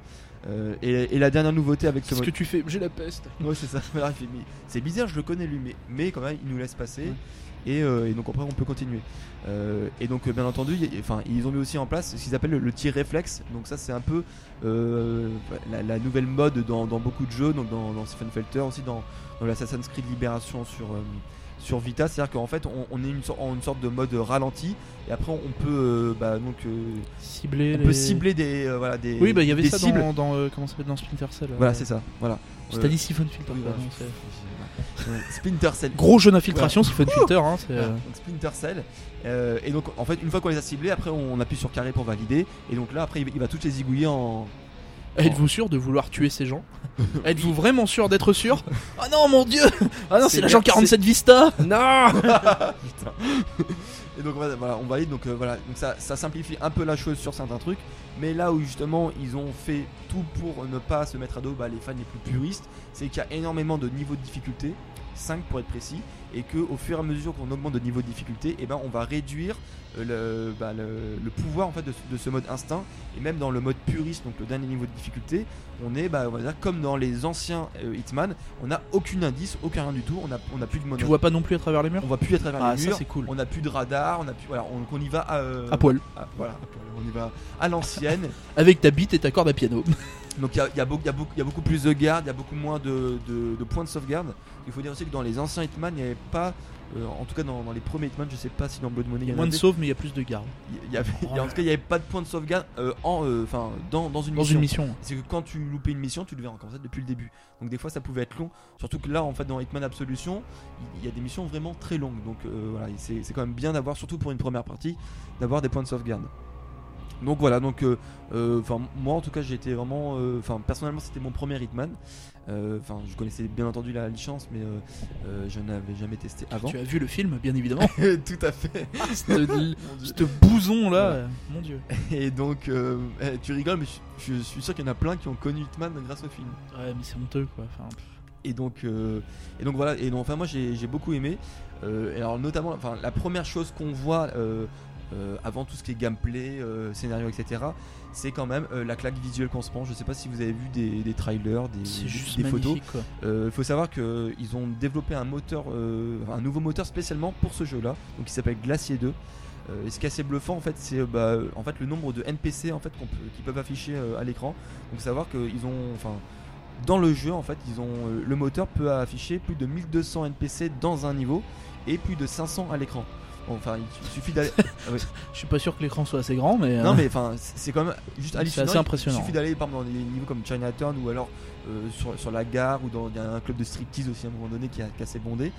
et, et la dernière nouveauté avec ce Qu'est-ce mode que tu fais? J'ai la peste. Ouais, c'est ça. C'est bizarre, je le connais lui, mais, mais quand même, il nous laisse passer. Et, euh, et donc après, on peut continuer. Euh, et donc, euh, bien entendu, enfin, ils ont mis aussi en place ce qu'ils appellent le, le tir réflexe. Donc ça, c'est un peu euh, la, la nouvelle mode dans, dans beaucoup de jeux, donc dans, dans Stephen Felter aussi, dans, dans l'Assassin's Creed Libération sur sur Vita, c'est-à-dire qu'en fait, on, on est une, sorte- en une sorte de mode ralenti, et après, on peut euh, bah, donc euh, Cibler. on les- peut cibler des euh, voilà des Oui, bah il y avait ça cibles. dans, dans comment ça s'appelle dans Splinter Cell. Voilà, c'est ça. Voilà. T'as dit Siphon Filter. Oui, Ouais, Splinter Cell. Gros jeu d'infiltration, Siphon Filter. Hein, c'est, Voilà, euh, donc Splinter Cell. Euh, et donc en fait une fois qu'on les a ciblés, après on appuie sur carré pour valider. Et donc là après il va toutes les zigouiller en. Êtes-vous sûr de vouloir tuer ces gens? Êtes-vous vraiment sûr d'être sûr? Ah non, mon dieu Ah non, C'est l'agent bien, 47 Vista Non Putain. Et donc voilà, on valide. Donc euh, donc ça, simplifie un peu la chose sur certains trucs. Mais là où justement ils ont fait tout pour ne pas se mettre à dos bah, les fans les plus puristes, c'est qu'il y a énormément de niveaux de difficulté, 5 pour être précis, et que au fur et à mesure qu'on augmente de niveau de difficulté, et ben on va réduire le, bah, le, le pouvoir en fait de, ce- de ce mode instinct. Et même dans le mode puriste, donc le dernier niveau de difficulté, on est bah, on va dire comme dans les anciens euh, Hitman, on n'a aucun indice, aucun rien du tout, on a, on a plus de mode. Tu vois pas non plus à travers les murs on va plus à travers Ah, les ça murs. c'est cool. On n'a plus de radar, on a plus, voilà, on, on y va à, euh, À poil. à- voilà, on y va à l'ancienne. Avec ta bite et ta corde à piano. Donc il y a, y a beaucoup- y a beaucoup- y a beaucoup plus de gardes, il y a beaucoup moins de, de- de points de sauvegarde. Il faut dire aussi que dans les anciens Hitman, il n'y avait pas, euh, en tout cas dans, dans les premiers Hitman, je sais pas si dans Blood Money Il y a moins de sauves, mais il y a plus de gardes. il y avait- il y a- en tout cas il n'y avait pas de points de sauvegarde euh, en, euh, enfin dans, dans une Dans mission. une mission. C'est que quand tu loupais une mission, tu devais recommencer depuis le début. Donc des fois ça pouvait être long. Surtout que là, en fait, dans Hitman Absolution, il y a des missions vraiment très longues. Donc voilà, c'est c'est quand même bien d'avoir, surtout pour une première partie, d'avoir des points de sauvegarde. Donc voilà, donc euh, euh, enfin moi en tout cas j'ai été vraiment, euh, enfin personnellement c'était mon premier Hitman. Enfin je connaissais bien entendu la licence, mais je n'avais jamais testé avant. Tu as vu le film, bien évidemment. Tout à fait. Ce bouson là, mon dieu. Et donc eh, tu rigoles, mais je, je suis sûr qu'il y en a plein qui ont connu Hitman grâce au film. Ouais, mais c'est honteux quoi. Enfin. Et donc, euh, et donc voilà. Et donc, enfin, moi j'ai j'ai beaucoup aimé. Euh, alors notamment, enfin, la première chose qu'on voit euh, avant tout ce qui est gameplay, euh, scénario, etc. C'est quand même euh, la claque visuelle qu'on se prend. Je sais pas si vous avez vu des, des trailers, des, photos. Il faut savoir qu'ils ont développé un moteur, euh, un nouveau moteur spécialement pour ce jeu-là, donc qui s'appelle Glacier 2. Euh, et ce qui est assez bluffant en fait, c'est euh, bah, euh, en fait le nombre de NPC en fait qu'on peut, qui peuvent afficher euh, à l'écran. Donc savoir qu'ils ont, enfin, dans le jeu en fait, ils ont euh, le moteur peut afficher plus de 1200 NPC dans un niveau et plus de 500 à l'écran. Enfin, il suffit d'aller. Ah ouais. Je suis pas sûr que l'écran soit assez grand, mais. Non euh, mais enfin c'est c'est quand même juste hallucinant. assez Il- impressionnant. Il suffit d'aller par exemple dans des niveaux comme Chinatown ou alors euh, sur, sur la gare ou dans il y a un club de striptease aussi à un moment donné qui a, qui a assez bondé.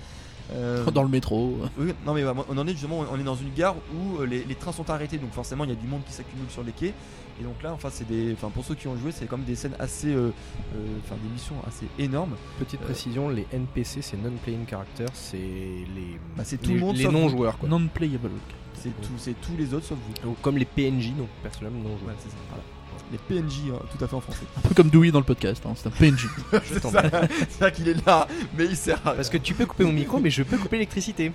Euh, dans le métro. oui, non mais bah, on en est justement on est dans une gare où les, les trains sont arrêtés donc forcément il y a du monde qui s'accumule sur les quais et donc là enfin c'est des enfin pour ceux qui ont joué c'est comme des scènes assez euh, euh, enfin des missions assez énormes. Petite précision, les NPC c'est non-playing character, c'est les, Bah, c'est tout les, le monde les sauf non-joueurs quoi. Non-playable. C'est tout c'est tous les autres sauf vous. Donc, comme les PNJ, donc personnellement non Ouais, joueurs. c'est ça. voilà. Les PNJ hein, tout à fait en français. Un peu comme Dewey dans le podcast, hein, c'est un PNJ. Je t'en ça. c'est ça qu'il est là mais il sert à rien. Parce que tu peux couper mon micro, mais je peux couper l'électricité.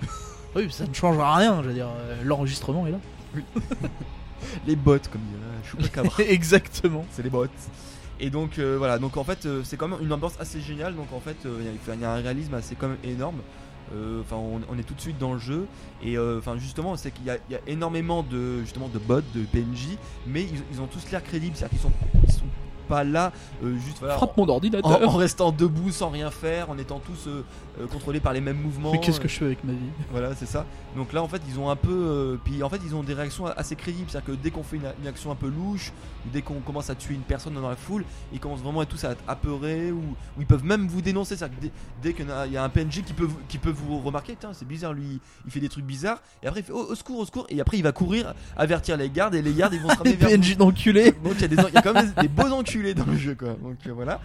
oui, ça ne changera rien, je veux dire. euh, L'enregistrement est là. les bots comme dirait Chupacabra. Exactement. c'est les bots. Et donc euh, voilà, donc en fait euh, c'est quand même une ambiance assez géniale. Donc en fait euh, il y a- il y, a un réalisme assez quand même énorme. Enfin on, on est tout de suite dans le jeu et enfin justement c'est qu'il y, a- il y a énormément de justement de bots, de PNJ, mais ils, ils ont tous l'air crédibles, c'est-à-dire qu'ils sont, ils sont pas là euh, juste voilà, Frappe mon en, ordinateur. en restant debout sans rien faire, en étant tous euh, euh, contrôlés par les mêmes mouvements. Mais qu'est-ce que je fais avec ma vie? Voilà, c'est ça. Donc là, en fait, ils ont un peu. puis en fait, ils ont des réactions assez crédibles. C'est-à-dire que dès qu'on fait une, une action un peu louche, ou dès qu'on commence à tuer une personne dans la foule, ils commencent vraiment à tous à être apeurés, ou, ou ils peuvent même vous dénoncer. C'est-à-dire que dès, dès qu'il y a- un PNJ qui peut, vous- qui peut vous remarquer, tiens, c'est bizarre, lui, il fait des trucs bizarres, et après il fait oh, au secours, au secours, et après il va courir, avertir les gardes, et les gardes ils vont se ramener vers. PNJ d'enculés Donc il y, a des- il y a quand même des, des beaux enculés dans le jeu, quoi. Donc euh, voilà.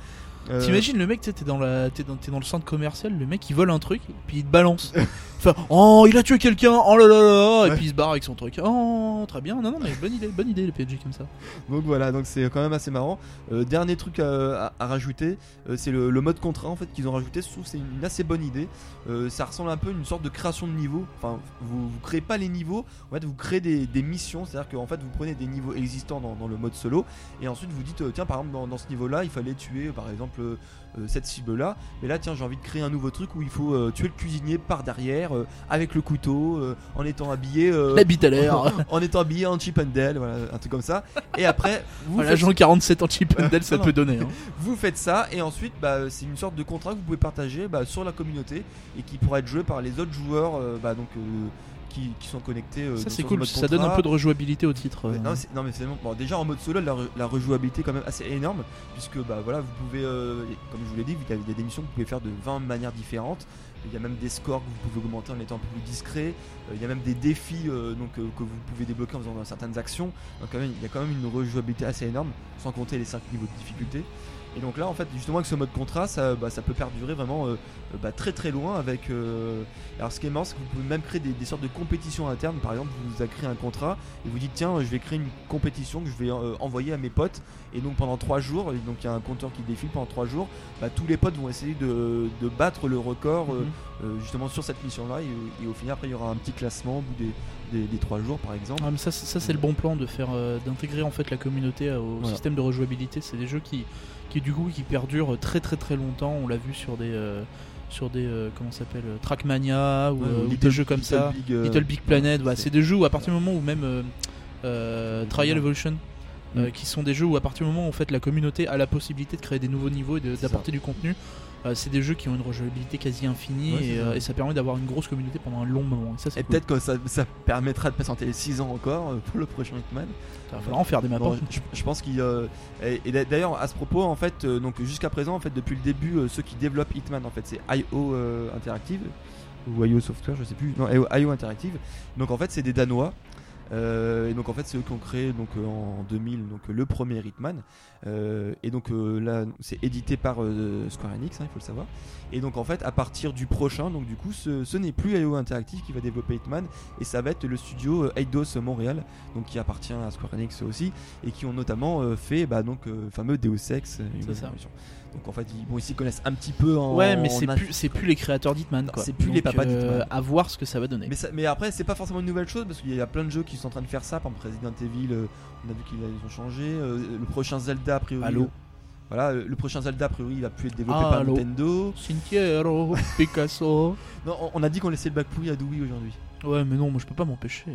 Euh, T'imagines le mec, tu sais, t'es dans, la... t'es dans... le centre commercial, le mec il vole un truc, puis il te balance. Enfin, oh, il a tué quelqu'un, oh là là là, et puis il se barre avec son truc. Oh, très bien, non, non, mais bonne idée, bonne idée les PNJ comme ça. Donc voilà, donc c'est quand même assez marrant. Euh, dernier truc à, à- à rajouter, euh, c'est le, le mode contrat en fait qu'ils ont rajouté. Je trouve que c'est une assez bonne idée. Euh, ça ressemble un peu à une sorte de création de niveau. Enfin, vous, vous créez pas les niveaux, en fait vous créez des, des missions. C'est-à-dire qu'en fait vous prenez des niveaux existants dans, dans le mode solo et ensuite vous dites euh, tiens par exemple dans, dans ce niveau-là il fallait tuer euh, par exemple euh, euh, cette cible-là. Mais là tiens j'ai envie de créer un nouveau truc où il faut euh, tuer le cuisinier par derrière euh, avec le couteau en étant habillé. La bite à l'air. en étant habillé en Chip and Dale, voilà, un truc comme ça. Et après, vous, Voilà, faites, Jean 47 en chip and Dale, ça Non, peut donner. Hein. vous faites ça, et ensuite, bah, c'est une sorte de contrat que vous pouvez partager bah, sur la communauté et qui pourra être joué par les autres joueurs bah, donc, euh, qui, qui sont connectés. euh, Ça c'est cool, ça donne un peu de rejouabilité au titre. Euh. Non, mais c'est bon. Déjà en mode solo, la, re- la rejouabilité est quand même assez énorme puisque bah voilà, vous pouvez, euh, comme je vous l'ai dit, il y a il y a des missions que vous pouvez faire de 20 manières différentes. Il y a même des scores que vous pouvez augmenter en étant un peu plus discret. Il y a même des défis donc que vous pouvez débloquer en faisant certaines actions. Donc quand même, il y a quand même une rejouabilité assez énorme, sans compter les 5 niveaux de difficulté. Et donc là, en fait, justement, avec ce mode contrat, ça, bah, ça peut perdurer vraiment euh, bah, très très loin. Avec, euh, alors, ce qui est marrant, c'est que vous pouvez même créer des, des sortes de compétitions internes. Par exemple, vous avez créé un contrat et vous dites tiens, je vais créer une compétition que je vais euh, envoyer à mes potes. Et donc pendant 3 jours, et donc il y a un compteur qui défile pendant 3 jours, bah, tous les potes vont essayer de, de battre le record euh, Mhm. justement sur cette mission-là. Et, et au final, après, il y aura un petit classement au bout des, des, des 3 jours, par exemple. Ah, mais ça, ça c'est le bon plan de faire euh, d'intégrer en fait la communauté au Voilà. système de rejouabilité. C'est des jeux qui, qui du coup qui perdurent très très très longtemps. On l'a vu sur des euh, sur des euh, comment ça s'appelle euh, Trackmania ou, Ouais, euh, ou Little- des jeux comme Little ça. Big, Little Big Planet, voilà, c'est- des jeux où à partir du moment où même Trial Evolution, euh, Mm. qui sont des jeux où à partir du moment où en fait la communauté a la possibilité de créer des nouveaux niveaux et d'apporter du contenu, euh, c'est des jeux qui ont une rejouabilité quasi infinie Ouais, et, euh, et ça permet d'avoir une grosse communauté pendant un long moment. Et cool. peut-être que ça, ça permettra de patienter les 6 ans encore pour le prochain Hitman. Il va falloir en faire des maps. Bon, je, je pense qu'il et, et d'a- d'ailleurs à ce propos en fait donc jusqu'à présent en fait depuis le début ceux qui développent Hitman en fait c'est IO Interactive ou IO Software je sais plus non IO, Interactive donc en fait c'est des Danois et donc en fait c'est eux qui ont créé donc euh, en 2000 donc euh, le premier Hitman. Euh, et donc euh, là c'est édité par euh, Square Enix hein, il faut le savoir. Et donc en fait à partir du prochain donc du coup ce, ce n'est plus IO Interactive qui va développer Hitman et ça va être le studio euh, Eidos Montréal donc qui appartient à Square Enix aussi et qui ont notamment euh, fait bah, donc euh, le fameux Deus Ex euh, Human. Donc en fait ils, bon, ils s'y connaissent un petit peu en Ouais, mais c'est plus, c'est plus les créateurs d'Hitman c'est plus les papas euh, d'Hitman. À voir ce que ça va donner. mais, ça- mais après c'est pas forcément une nouvelle chose parce qu'il y a plein de jeux qui sont en train de faire ça par exemple Resident Evil euh, on a vu qu'ils ont changé euh, le prochain Zelda a priori Halo. voilà le prochain Zelda a priori il va plus être développé Ah, par. Nintendo Cimetière, Picasso. non on, on a dit qu'on laissait le bac pourri à Dewey aujourd'hui Ouais, mais non, moi je peux pas m'empêcher.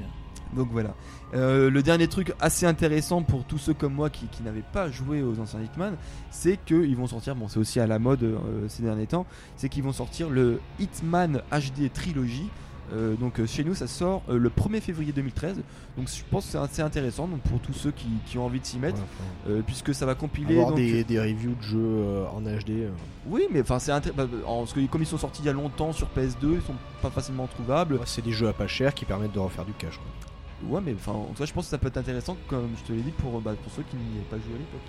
Donc voilà. Euh, le dernier truc assez intéressant pour tous ceux comme moi qui, qui n'avaient pas joué aux anciens Hitman, c'est qu'ils vont sortir, bon c'est aussi à la mode euh, ces derniers temps, c'est qu'ils vont sortir le Hitman HD Trilogy. Euh, donc chez nous ça sort euh, le 1er février 2013 donc je pense que c'est assez intéressant donc pour tous ceux qui, qui ont envie de s'y mettre euh, puisque ça va compiler Avoir donc, des, des reviews de jeux en HD. oui mais enfin c'est bah, parce que comme ils sont sortis il y a longtemps sur PS2 ils sont pas facilement trouvables Ouais, c'est des jeux à pas cher qui permettent de refaire du cash. Quoi. Ouais, mais enfin, en tout cas, je pense que ça peut être intéressant, comme je te l'ai dit, pour, bah, pour ceux qui n'y avaient pas joué à l'époque.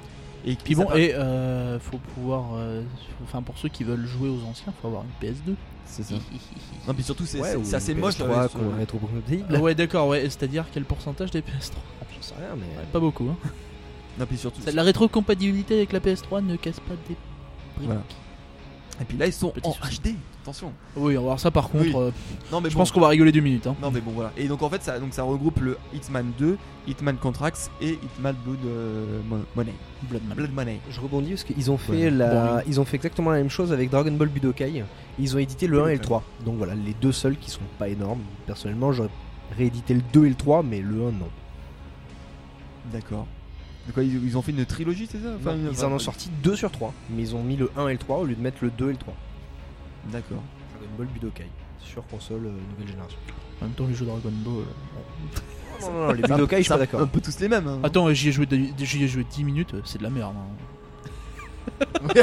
Et Puis bon, et euh, faut pouvoir. euh, Enfin, pour ceux qui veulent jouer aux anciens, faut avoir une PS2. c'est ça. Non, puis surtout, c'est Ouais, c'est- assez moche. PS3 avec ce- qu'on va mettre au compatible. Ah ouais, d'accord, ouais. C'est-à-dire quel pourcentage des PS3 J'en sais rien, mais. Ouais, Pas beaucoup. Hein. Non, puis surtout. La rétrocompatibilité avec la PS3 ne casse pas des briques. Voilà. Et puis là, ils sont Petit en souci. HD. Attention. Oui, on va voir ça par contre. Oui. euh, Non, mais je bon. pense qu'on va rigoler deux minutes. Hein. Non, mais bon, voilà. Et donc, en fait, ça, donc, ça regroupe le Hitman 2, Hitman Contracts et Hitman Blood euh, Mo- Money. Bloodman. Blood Money. Je rebondis parce qu'ils ont fait Ouais. la, ils ont fait exactement la même chose avec Dragon Ball Budokai. Ils ont édité le 1 et le 3. Donc voilà, les deux seuls qui sont pas énormes. Personnellement, j'aurais réédité le 2 et le 3, mais le 1 non. D'accord. Quoi, ils, ils ont fait une trilogie, c'est ça? Enfin, Non, une- ils en ont sorti 2 sur 3, mais ils ont mis le 1 et le 3 au lieu de mettre le 2 et le 3. D'accord. Dragon Ball Budokai sur console euh, nouvelle génération. En même temps, les jeux Dragon Ball. euh, Non, non, non, les Budokai, je suis pas Un d'accord. peu tous les mêmes. hein. Attends, j'y ai, joué de- j'y ai joué 10 minutes, euh, c'est de la merde. hein.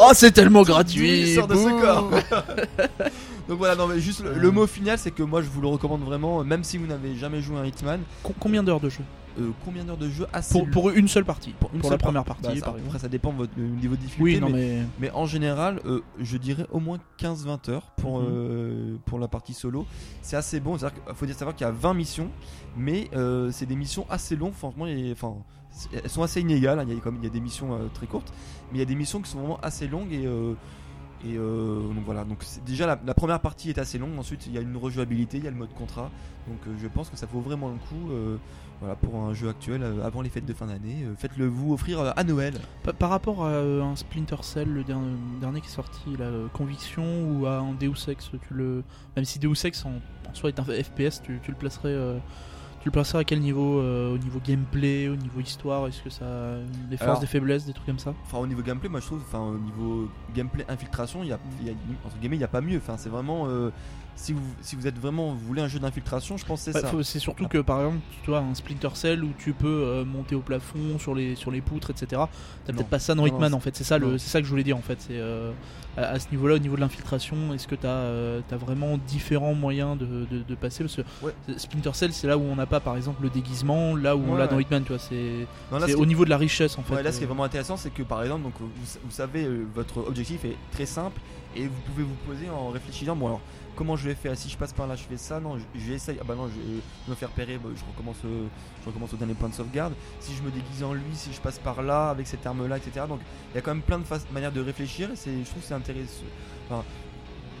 oh, c'est tellement gratuit! sort de ce corps. Donc voilà, non mais juste le, le mot final, c'est que moi je vous le recommande vraiment, même si vous n'avez jamais joué à un Hitman. Com- Combien d'heures de jeu? Euh, combien d'heures de jeu assez Pour, pour une seule partie. Pour, une la seule première par- partie, Bah, par. Après, ça dépend de votre euh, niveau de difficulté. Oui, non, mais, mais. mais en général, euh, je dirais au moins 15-20 heures pour, Mhm. euh, pour la partie solo. C'est assez bon. Il faut dire savoir qu'il y a 20 missions, mais c'est des missions assez longues. Franchement, et, enfin, c'est- elles sont assez inégales. hein. Il y a, comme, il y a des missions très courtes, mais il y a des missions qui sont vraiment assez longues et. et euh, donc voilà, donc c'est- déjà la, la première partie est assez longue, ensuite il y a une rejouabilité, il y a le mode contrat, donc euh, je pense que ça vaut vraiment le coup euh, voilà, pour un jeu actuel euh, avant les fêtes de fin d'année. euh, Faites-le vous offrir euh, à Noël. Pa- Par rapport à un Splinter Cell, le dernier, dernier qui est sorti, la Conviction, ou à un Deus Ex, tu le... même si Deus Ex en, en soi est un FPS, tu, tu le placerais, euh, tu le placerais à quel niveau euh, Au niveau gameplay, au niveau histoire Est-ce que ça a des forces, Alors- des faiblesses, des trucs comme ça? Enfin, au niveau gameplay, moi je trouve, enfin, au niveau gameplay infiltration, il y a, il y a- entre guillemets, il n'y a pas mieux. Enfin, c'est vraiment. euh, si, vous, si vous êtes vraiment. Vous voulez un jeu d'infiltration, je pense que c'est Bah, ça. C'est surtout que par exemple, tu vois, un Splinter Cell où tu peux euh, monter au plafond, sur les, sur les poutres, etc. T'as peut-être pas ça dans Non, Hitman en fait. C'est ça, non. le, c'est ça que je voulais dire en fait. C'est euh, à, à ce niveau-là, au niveau de l'infiltration, est-ce que t'as euh, as vraiment différents moyens de, de- de passer? Parce que Ouais. Splinter Cell, c'est là où on n'a pas par exemple le déguisement, là où on Ouais, l'a dans. Hitman. Tu vois, c'est au niveau de la richesse en fait. Là, ce qui est euh, vraiment intéressant, c'est que par exemple, donc, vous, vous savez, votre objectif est très simple et vous pouvez vous poser en réfléchissant. Bon, alors, comment je vais faire Si je passe par là, je fais ça. Non, je- j'essaye. Ah bah non, je je me faire repérer. bah, je, recommence, euh, je recommence au dernier point de sauvegarde. Si je me déguise en lui, si je passe par là avec cette arme-là, etc. Donc, il y a quand même plein de manières de réfléchir et je trouve que c'est intéressant. Enfin,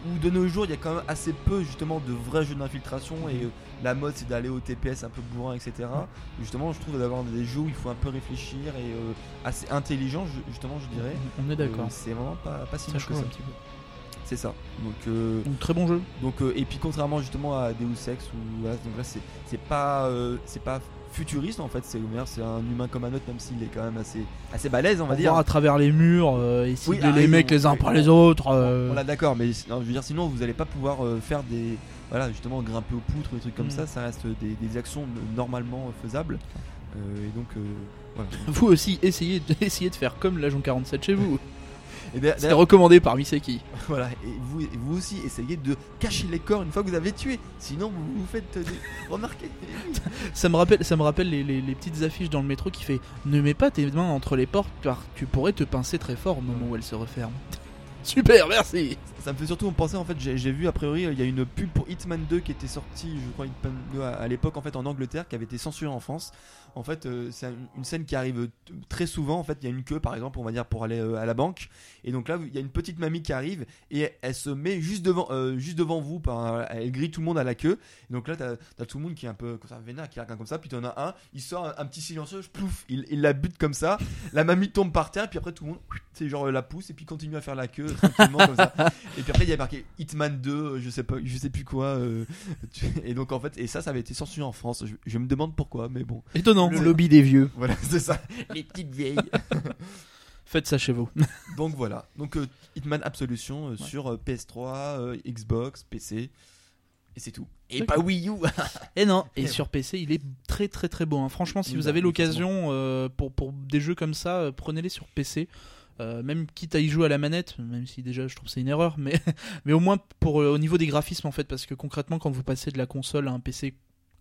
ou de nos jours, il y a quand même assez peu justement de vrais jeux d'infiltration et euh, la mode c'est d'aller au TPS un peu bourrin, etc. Et justement, je trouve d'avoir des jeux où il faut un peu réfléchir et euh, assez intelligent, ju- justement, je dirais. On est d'accord. Euh, c'est vraiment pas, pas si Ça mal que ça. un petit peu. C'est ça. Donc, euh, Donc très bon jeu. donc euh, et puis contrairement justement à Deus Ex où voilà, donc là c'est pas euh, c'est pas futuriste en fait, c'est c'est un humain comme un autre même s'il est quand même assez assez balèze, on va On dire. à travers les murs euh, et Oui, ah, les mecs on- les uns par on- les autres. euh, Voilà, d'accord, mais non, je veux dire, sinon vous allez pas pouvoir faire des. Voilà, justement, grimper aux poutres, des trucs comme Mm. ça, ça reste des, des actions normalement faisables. Et donc, voilà. Vous aussi, essayez, de- essayez de faire comme l'agent 47 chez vous. D'ailleurs, recommandé par Miseki. voilà, et vous, et vous aussi, essayez de cacher les corps une fois que vous avez tué. Sinon, vous vous faites euh, des- remarquer. Ça me rappelle, ça me rappelle les, les- les petites affiches dans le métro qui fait Ne mets pas tes mains entre les portes car tu pourrais te pincer très fort au moment où elles se referment. Super, merci. Ça me fait surtout penser, en fait, j'ai vu a priori, il y a une pub pour Hitman 2 qui était sortie, je crois, Hitman 2 à, l'époque, en fait, en Angleterre, qui avait été censurée en France. En fait, euh, c'est une, scène qui arrive euh, très souvent. En fait, il y a une queue, par exemple, on va dire, pour aller euh, à la banque. Et donc là, il y a une petite mamie qui arrive et elle se met juste devant, juste devant vous. Elle grille tout le monde à la queue. Et donc là, t'as as tout le monde qui est un peu comme ça, vénère, qui regarde comme ça. Puis t'en as un, il sort un, petit silencieux, plouf, il, il la bute comme ça. La mamie tombe par terre. Puis après, tout le monde, c'est genre la pousse et puis continue à faire la queue tranquillement comme ça. Et puis après, il y a marqué Hitman 2, euh, je sais pas, je sais plus quoi. euh, tu- et donc en fait, et ça, ça avait été censuré en France. Je, je me demande pourquoi, mais bon. Étonnant. Le lobby des vieux. Voilà, c'est ça. Les petites vieilles. Faites ça chez vous. donc voilà. Donc euh, Hitman Absolution euh, sur euh, PS3, euh, Xbox, PC. Et c'est tout. Et pas Wii U. Et non, et Et sur PC, il est très très très beau. hein. Franchement, si Oui, vous bah, avez oui, l'occasion euh, pour, pour des jeux comme ça, euh, prenez-les sur PC. Euh, même quitte à y jouer à la manette, même si déjà je trouve c'est une erreur, mais, mais au moins pour, euh, au niveau des graphismes en fait, parce que concrètement quand vous passez de la console à un PC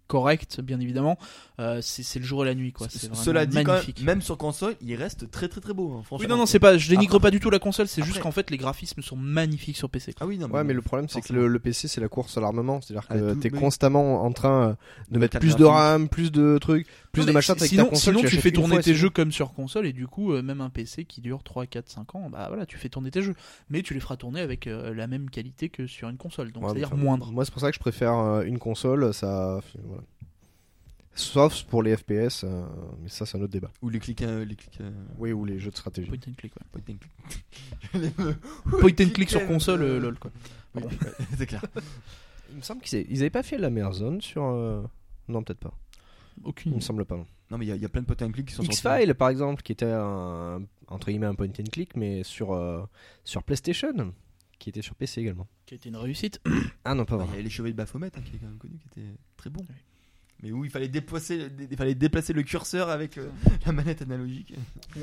correct, bien évidemment, euh, c'est le jour et la nuit quoi. Cela dit, quand même, sur console, il reste très très très beau. hein, Oui, franchement. non, non, c'est pas, je dénigre Après- pas du tout la console, c'est juste qu'en fait les graphismes sont magnifiques sur PC. Ah oui, non, Ouais, mais le problème, c'est que le, le PC, c'est la course à l'armement. C'est-à-dire que Ah, tout- t'es oui. constamment en train euh, de mettre plus de. RAM, plus de trucs, plus Non, de mais machin avec sinon, ta console. sinon tu fais tourner fois, tes jeux comme sur console et du coup euh, même un PC qui dure 3, 4, 5 ans, bah voilà, tu fais tourner tes jeux. Mais tu les feras tourner avec euh, la même qualité que sur une console, donc Ouais, c'est-à-dire enfin, moindre. Moi, c'est pour ça que je préfère euh, une console. Ça, voilà. Sauf pour les FPS, euh, mais ça, c'est un autre débat. Ou les clics, euh, les clics. euh, Oui, ou les jeux de stratégie. Point and click, ouais. point and click. Point and click sur console, lol quoi. Oui, c'est clair. Il me semble qu'ils avaient, ils avaient pas fait la meilleure zone sur. euh, Non, peut-être pas. aucune. Il me semble pas. non. Non, mais il y, a- il y a plein de point and click qui sont. X-Files par exemple, qui était un, entre guillemets un point and click, mais sur, euh, sur PlayStation, qui était sur PC également. Qui a été une réussite. Ah non, pas Bah, Il y avait les chevaliers de Baphomet hein, qui est quand même connu, qui était très bon. Oui. Mais où il fallait déplacer, il fallait déplacer le curseur avec euh, la manette analogique.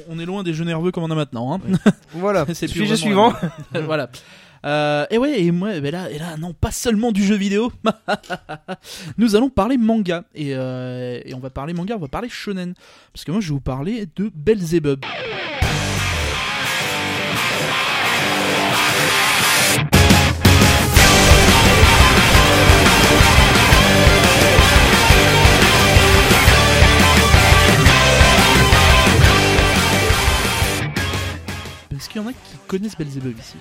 On est loin des jeux nerveux comme on a maintenant. Hein. Voilà, C'est sujet suivant. voilà. Euh, et ouais, et moi, ben là, et là, non, pas seulement du jeu vidéo. Nous allons parler manga. Et, euh, et on va parler manga, on va parler shonen. Parce que moi, je vais vous parler de Belzebub. Qu'il y en a qui connaissent Belzebub ici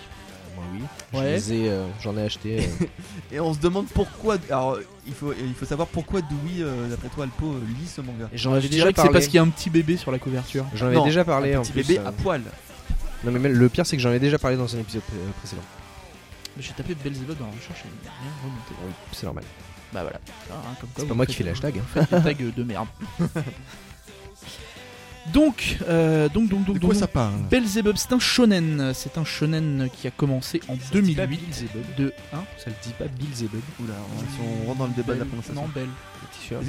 Moi oui. Ouais. Je les ai, euh, J'en ai acheté. euh, Et on se demande pourquoi. Alors, il faut, il faut savoir pourquoi Dewey, euh, d'après toi, Alpo, euh, lit ce manga. et J'en Je avais déjà dirais que c'est parlé. parce qu'il y a un petit bébé sur la couverture. J'en avais Non, déjà parlé Un en petit plus. bébé euh, à poil. Non mais même- le pire c'est que j'en ai déjà parlé dans un épisode pré- euh, précédent. J'ai tapé Belzebub dans la recherche et il n'a rien remonté. Oui, c'est normal. Bah voilà. Ah, hein, comme quoi, C'est vous pas moi qui faites- fais hein. vous faites des tags de merde. donc, euh, donc, donc, donc, donc, parle Belzebub, c'est un shonen. C'est un shonen qui a commencé en 2008. De hein Ça le dit pas Beelzebub. Oula, on, si on rentre dans le débat de la prononciation. Non, belle.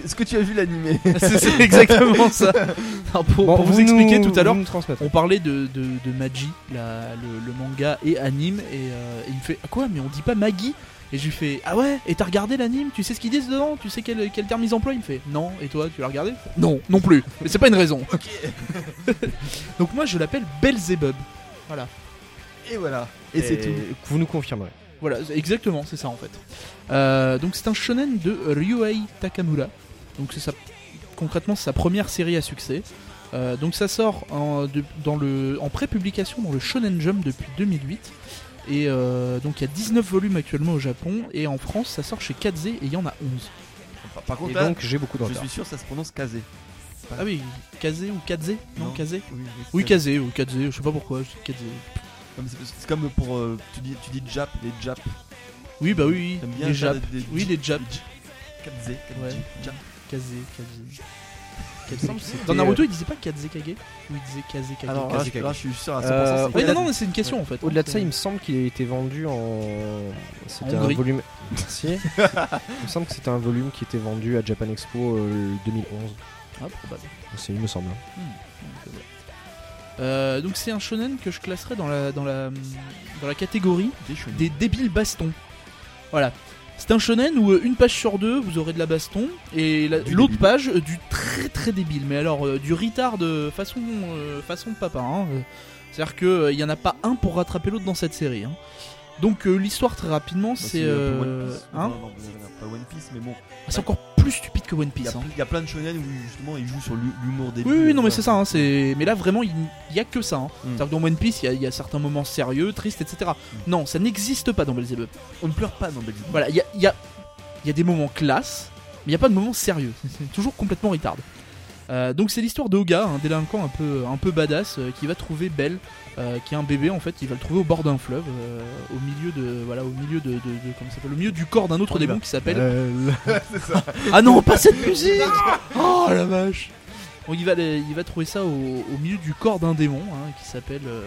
Est-ce que tu as vu l'animé c'est exactement ça. Alors, pour, pour vous, expliquer tout à l'heure, on parlait de, de, de Magi, la- le, le manga et anime, et, euh, et il me fait Ah quoi Mais on dit pas Maggie? Et je lui fais Ah ouais Et t'as regardé l'anime? Tu sais ce qu'ils disent dedans? Tu sais quel, quel terme ils emploient? Il me fait Non. Et toi, tu l'as regardé? Non, non plus. Mais c'est pas une raison. Donc moi, je l'appelle Belzebub. Voilà. Et voilà. Et, c'est tout. Vous nous confirmerez. Voilà, exactement, c'est ça en fait. Euh, donc c'est un shonen de Ryuhei Takamura. Donc c'est sa, concrètement c'est sa première série à succès. Euh, donc ça sort en, de- dans le, en pré-publication dans le Shonen Jump depuis 2008. Et euh, donc il y a 19 volumes actuellement au Japon. Et en France ça sort chez Kaze et il y en a 11. Par, par contre, Et là, donc j'ai beaucoup de je suis sûr ça se prononce Kazé. Ah oui, Kaze ou Kaze Non, Non. Kaze Oui, Oui, Kaze ou Kaze, je sais pas pourquoi, je dis Kaze. C'est- comme pour. euh, tu, dis, tu dis Jap, les Jap. Oui, bah oui, bien les des- des- Oui, les Japs. Kazé, Ouais. Jap. Kaze, Kaze. Dans Naruto, euh, il disait pas Kaze Kage Ou il disait Alors là, je- là, je suis sûr à 100%. Euh, non, non, mais c'est une question en fait. Au-delà de ça, il me semble qu'il a été vendu en. C'était un volume. Merci. il me semble que c'était un volume qui était vendu à Japan Expo euh, 2011. Ah, probable. C'est, il me semble. Euh, donc c'est un shonen que je classerais dans la, dans la, dans la catégorie des débiles bastons. Voilà. C'est un shonen où euh, une page sur deux vous aurez de la baston et l'autre page euh, du très très débile. Mais alors euh, du retard de façon, euh, façon de papa. hein. C'est-à-dire qu'il n'y en a pas un pour rattraper l'autre dans cette série. hein. Donc euh, l'histoire très rapidement c'est... euh, hein Non, non, pas One Piece, mais bon. c'est encore plus stupide que One Il Piece. hein. il y a plein de shonen où justement ils jouent sur l'hu- l'humour des Oui, oui, non, mais c'est ça. hein, c'est... Mais là, vraiment, il n'y a que ça. hein. Mm. C'est-à-dire que dans One Piece, il y a- il y, a certains moments sérieux, tristes, etc. Non, ça n'existe pas dans Belzebub. On ne pleure pas dans Belgique. Voilà, il y a, il y, a, il y a des moments classe, mais il n'y a pas de moments sérieux. C'est toujours complètement retard. Euh, donc c'est l'histoire d'Oga, un délinquant un peu, un peu badass, euh, qui va trouver Belle, euh, qui est un bébé en fait. Il va le trouver au bord d'un fleuve, euh, au milieu de, voilà, au milieu de, de, de- comment ça s'appelle, au milieu du corps d'un autre y démon qui s'appelle. ça. Ah non, pas cette musique Oh la vache Donc il va, il va trouver ça au, au milieu du corps d'un démon hein, qui s'appelle. euh,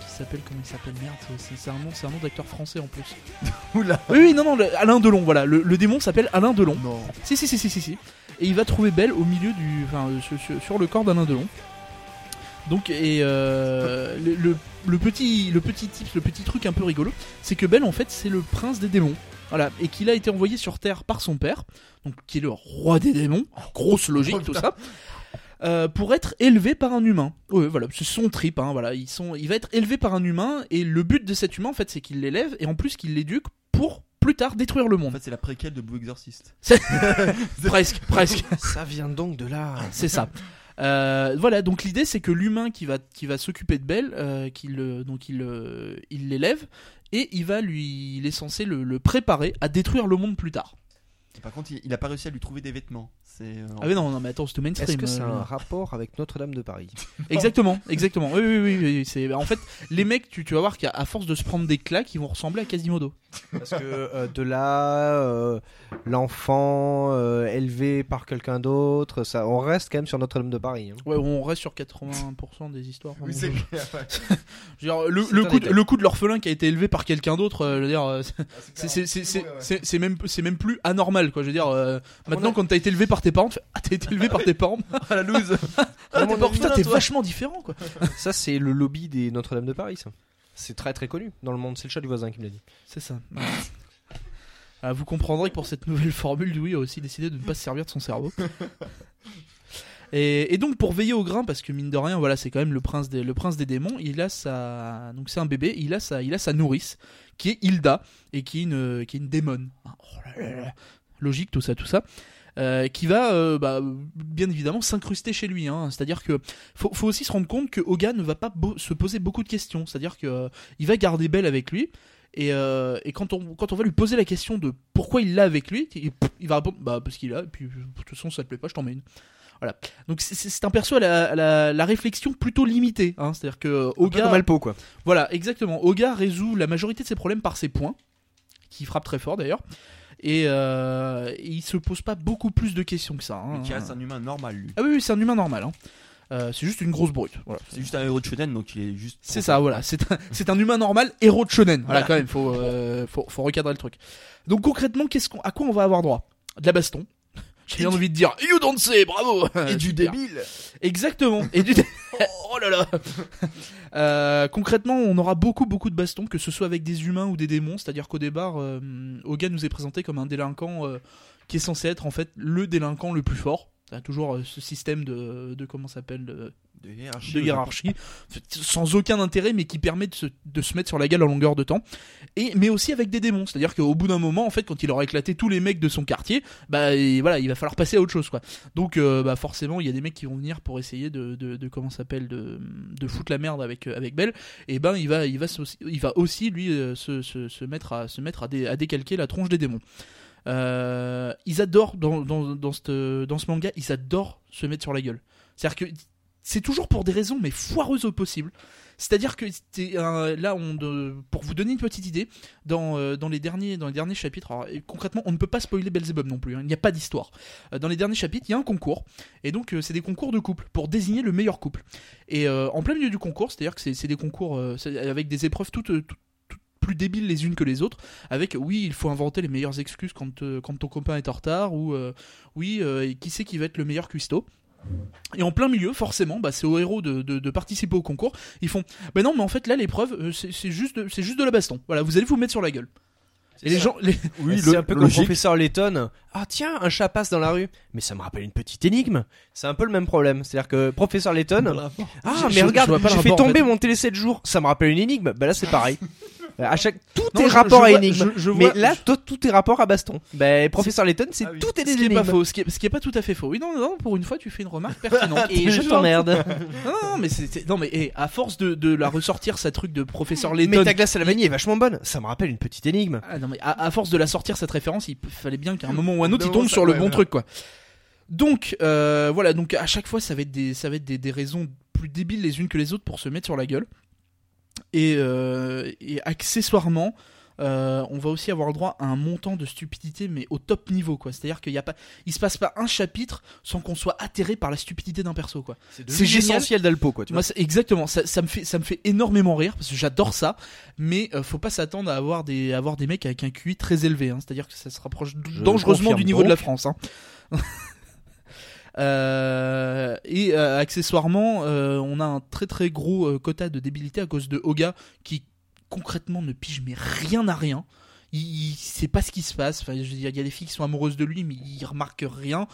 qui s'appelle. Comment il s'appelle Merde, c'est un nom, c'est un nom d'acteur français en plus. Oula. Oui, oui, non, non, le- Alain Delon, voilà. Le, le démon s'appelle Alain Delon. Non. Si, si, si, si, si, si. Et il va trouver Belle au milieu du. Enfin, sur le corps d'Alain Delon. Donc, et euh, le, le- le petit, le petit tips, le petit truc un peu rigolo, c'est que Belle, en fait, c'est le prince des démons. Voilà, et qu'il a été envoyé sur Terre par son père, donc qui est le roi des démons, grosse logique, tout ça, euh, pour être élevé par un humain. Ouais, voilà, c'est son trip, hein, voilà, ils sont, il va être élevé par un humain, et le but de cet humain, en fait, c'est qu'il l'élève, et en plus qu'il l'éduque pour plus tard détruire le En monde. fait, c'est la préquelle de Blue Exorcist. presque, presque. Ça vient donc de là. C'est ça. Euh, voilà, donc l'idée c'est que l'humain qui va, qui va s'occuper de Belle, euh, euh, donc il, euh, il l'élève et il va lui, il est censé le préparer à détruire le monde plus tard. Par contre, il, il a pas réussi à lui trouver des vêtements. C'est. euh, Ah mais non, non mais attends, c'est mainstream. Est-ce que c'est euh, un rapport avec Notre-Dame de Paris? Exactement, exactement. Oui, oui, oui. oui, c'est en fait les mecs, tu, tu vas voir qu'à à force de se prendre des claques, ils vont ressembler à Quasimodo. Parce que euh, de là, euh, l'enfant euh, élevé par quelqu'un d'autre, ça, on reste quand même sur Notre-Dame de Paris. hein. Ouais, on reste sur 80% des histoires. Oui, c'est Je- clair. ouais. je veux dire, le, coup de, détail. le coup de l'orphelin qui a été élevé par quelqu'un d'autre, euh, je veux dire, euh, c'est- Ah, c'est- clair. c'est- c'est Ouais, ouais. c'est- c'est même, c'est même plus anormal, quoi. Je veux dire, euh, maintenant quand t'as été élevé par tes parents, tu fais, ah, t'as été élevé par tes parents, à la loose. ah, t'es putain, t'es vachement différent, quoi. Ça, c'est le lobby des Notre-Dame de Paris. ça. C'est très très connu dans le monde. C'est le chat du voisin qui me l'a dit. C'est ça. Ah, vous comprendrez que pour cette nouvelle formule, Louis a aussi décidé de ne pas se servir de son cerveau. Et, et donc pour veiller au grain, parce que mine de rien, voilà, c'est quand même le prince des, le prince des démons. Il a sa, donc c'est un bébé. Il a sa, il a sa nourrice qui est Hilda et qui est une, qui est une démone. Oh là là là. Logique, tout ça, tout ça. Euh, qui va euh, bah, bien évidemment s'incruster chez lui. hein. C'est-à-dire que faut, faut aussi se rendre compte que Oga ne va pas se poser beaucoup de questions. C'est-à-dire que euh, il va garder Belle avec lui. Et, et quand, on, quand on va lui poser la question de pourquoi il l'a avec lui, il, il va répondre bah parce qu'il a, et puis de toute façon ça te plaît pas, je t'en mets une. Voilà. Donc c'est- un perso à la, à la, la réflexion plutôt limitée. Hein. C'est-à-dire que Un peu Oga, comme Alpo, quoi. voilà, exactement. Oga résout la majorité de ses problèmes par ses points, qui frappent très fort d'ailleurs. Et, euh, il se pose pas beaucoup plus de questions que ça. hein. Mais qui reste un humain normal, lui. Ah oui, oui, c'est un humain normal. hein. Euh, c'est juste une grosse brute. Voilà. C'est juste un héros de shonen, donc il est juste. C'est ça, voilà. C'est un, c'est un humain normal, héros de shonen. Voilà, Voilà. quand même, faut, euh, faut, faut recadrer le truc. Donc concrètement, qu'est-ce qu'on, à quoi on va avoir droit? De la baston. J'ai bien envie de dire, you don't say, bravo. Et du débile. Exactement. Et du oh là là. Euh, concrètement, on aura beaucoup beaucoup de bastons, que ce soit avec des humains ou des démons. C'est-à-dire qu'au départ, euh, Hogan nous est présenté comme un délinquant euh, qui est censé être en fait le délinquant le plus fort. T'as toujours euh, ce système de, de comment s'appelle de, De hiérarchie. de hiérarchie, sans aucun intérêt, mais qui permet de se, de se mettre sur la gueule à longueur de temps. Et, mais aussi avec des démons. C'est-à-dire qu'au bout d'un moment, en fait, quand il aura éclaté tous les mecs de son quartier, bah et voilà, il va falloir passer à autre chose, quoi. Donc, euh, bah forcément, il y a des mecs qui vont venir pour essayer de, de, comment s'appelle, de, de foutre la merde avec euh, avec Belle. Et ben, il va, il va, il va aussi lui se, se, se mettre à se mettre à, dé- à décalquer la tronche des démons. Euh, ils adorent dans, dans, dans, dans ce manga, ils adorent se mettre sur la gueule. C'est-à-dire que c'est toujours pour des raisons mais foireuses au possible. C'est-à-dire que là, on, pour vous donner une petite idée, dans, euh, dans, les, derniers, dans les derniers chapitres, concrètement, on ne peut pas spoiler Belzebub non plus, hein, il n'y a pas d'histoire. Euh, dans les derniers chapitres, il y a un concours, et donc c'est des concours de couple, pour désigner le meilleur couple. Et en plein milieu du concours, c'est-à-dire que c'est des concours avec des épreuves toutes plus débiles les unes que les autres, avec oui, il faut inventer les meilleures excuses quand, euh, quand ton copain est en retard, ou euh, oui, euh, et qui c'est qui va être le meilleur cuistot. Et en plein milieu, forcément, bah, c'est aux héros de, de- de participer au concours. Ils font, bah non, mais en fait là l'épreuve, euh, c'est juste, de- c'est juste de la baston. Voilà, vous allez vous mettre sur la gueule. Et les gens, les- Oui, c'est le- un peu comme logique. professeur Layton. Ah tiens, un chat passe dans la rue. Mais ça me rappelle une petite énigme. C'est un peu le même problème. C'est-à-dire que professeur Layton. Ah mais je- regarde, le j'ai fait rapport, en tomber fait. mon télé 7 jours. Ça me rappelle une énigme. Bah là c'est pareil. Euh, à chaque tout Non, est je- rapport je à vois- énigme. je- je mais vois- là tout, tout est rapport à baston. Bah professeur Layton c'est Ah oui. tout est des ce qui est énigmes. pas faux, ce qui est, ce qui est pas tout à fait faux. Oui, non, non, non, pour une fois, tu fais une remarque pertinente. Et je t'emmerde. Non, non, mais c'est, non, mais eh, à force de, de la ressortir, sa truc de professeur mais Layton. ta glace à la vanille est vachement bonne. Ça me rappelle une petite énigme. Ah, non, mais à, à force de la sortir cette référence, il fallait bien qu'à un moment ou un autre, il tombe ça- sur le ouais, bon ouais. truc, quoi. Donc, euh, voilà, donc à chaque fois, ça va être des, ça va être des, des raisons plus débiles les unes que les autres pour se mettre sur la gueule. Et, euh, et accessoirement, euh, on va aussi avoir le droit à un montant de stupidité, mais au top niveau, quoi. C'est-à-dire qu'il y a pas, il se passe pas un chapitre sans qu'on soit atterré par la stupidité d'un perso, quoi. C'est l'essentiel d'Alpo quoi. Tu vois. Moi, c'est- exactement, ça, ça me fait, ça me fait énormément rire parce que j'adore ça, mais euh, faut pas s'attendre à avoir des, à avoir des mecs avec un QI très élevé, hein. c'est-à-dire que ça se rapproche Je dangereusement du niveau de la. France. Hein. Euh, et euh, accessoirement, euh, on a un très très gros quota de débilité à cause de Oga qui concrètement ne pige mais rien à rien. Il, sait pas ce qui se passe. Enfin, je veux dire, il y a des filles qui sont amoureuses de lui, mais il remarque rien.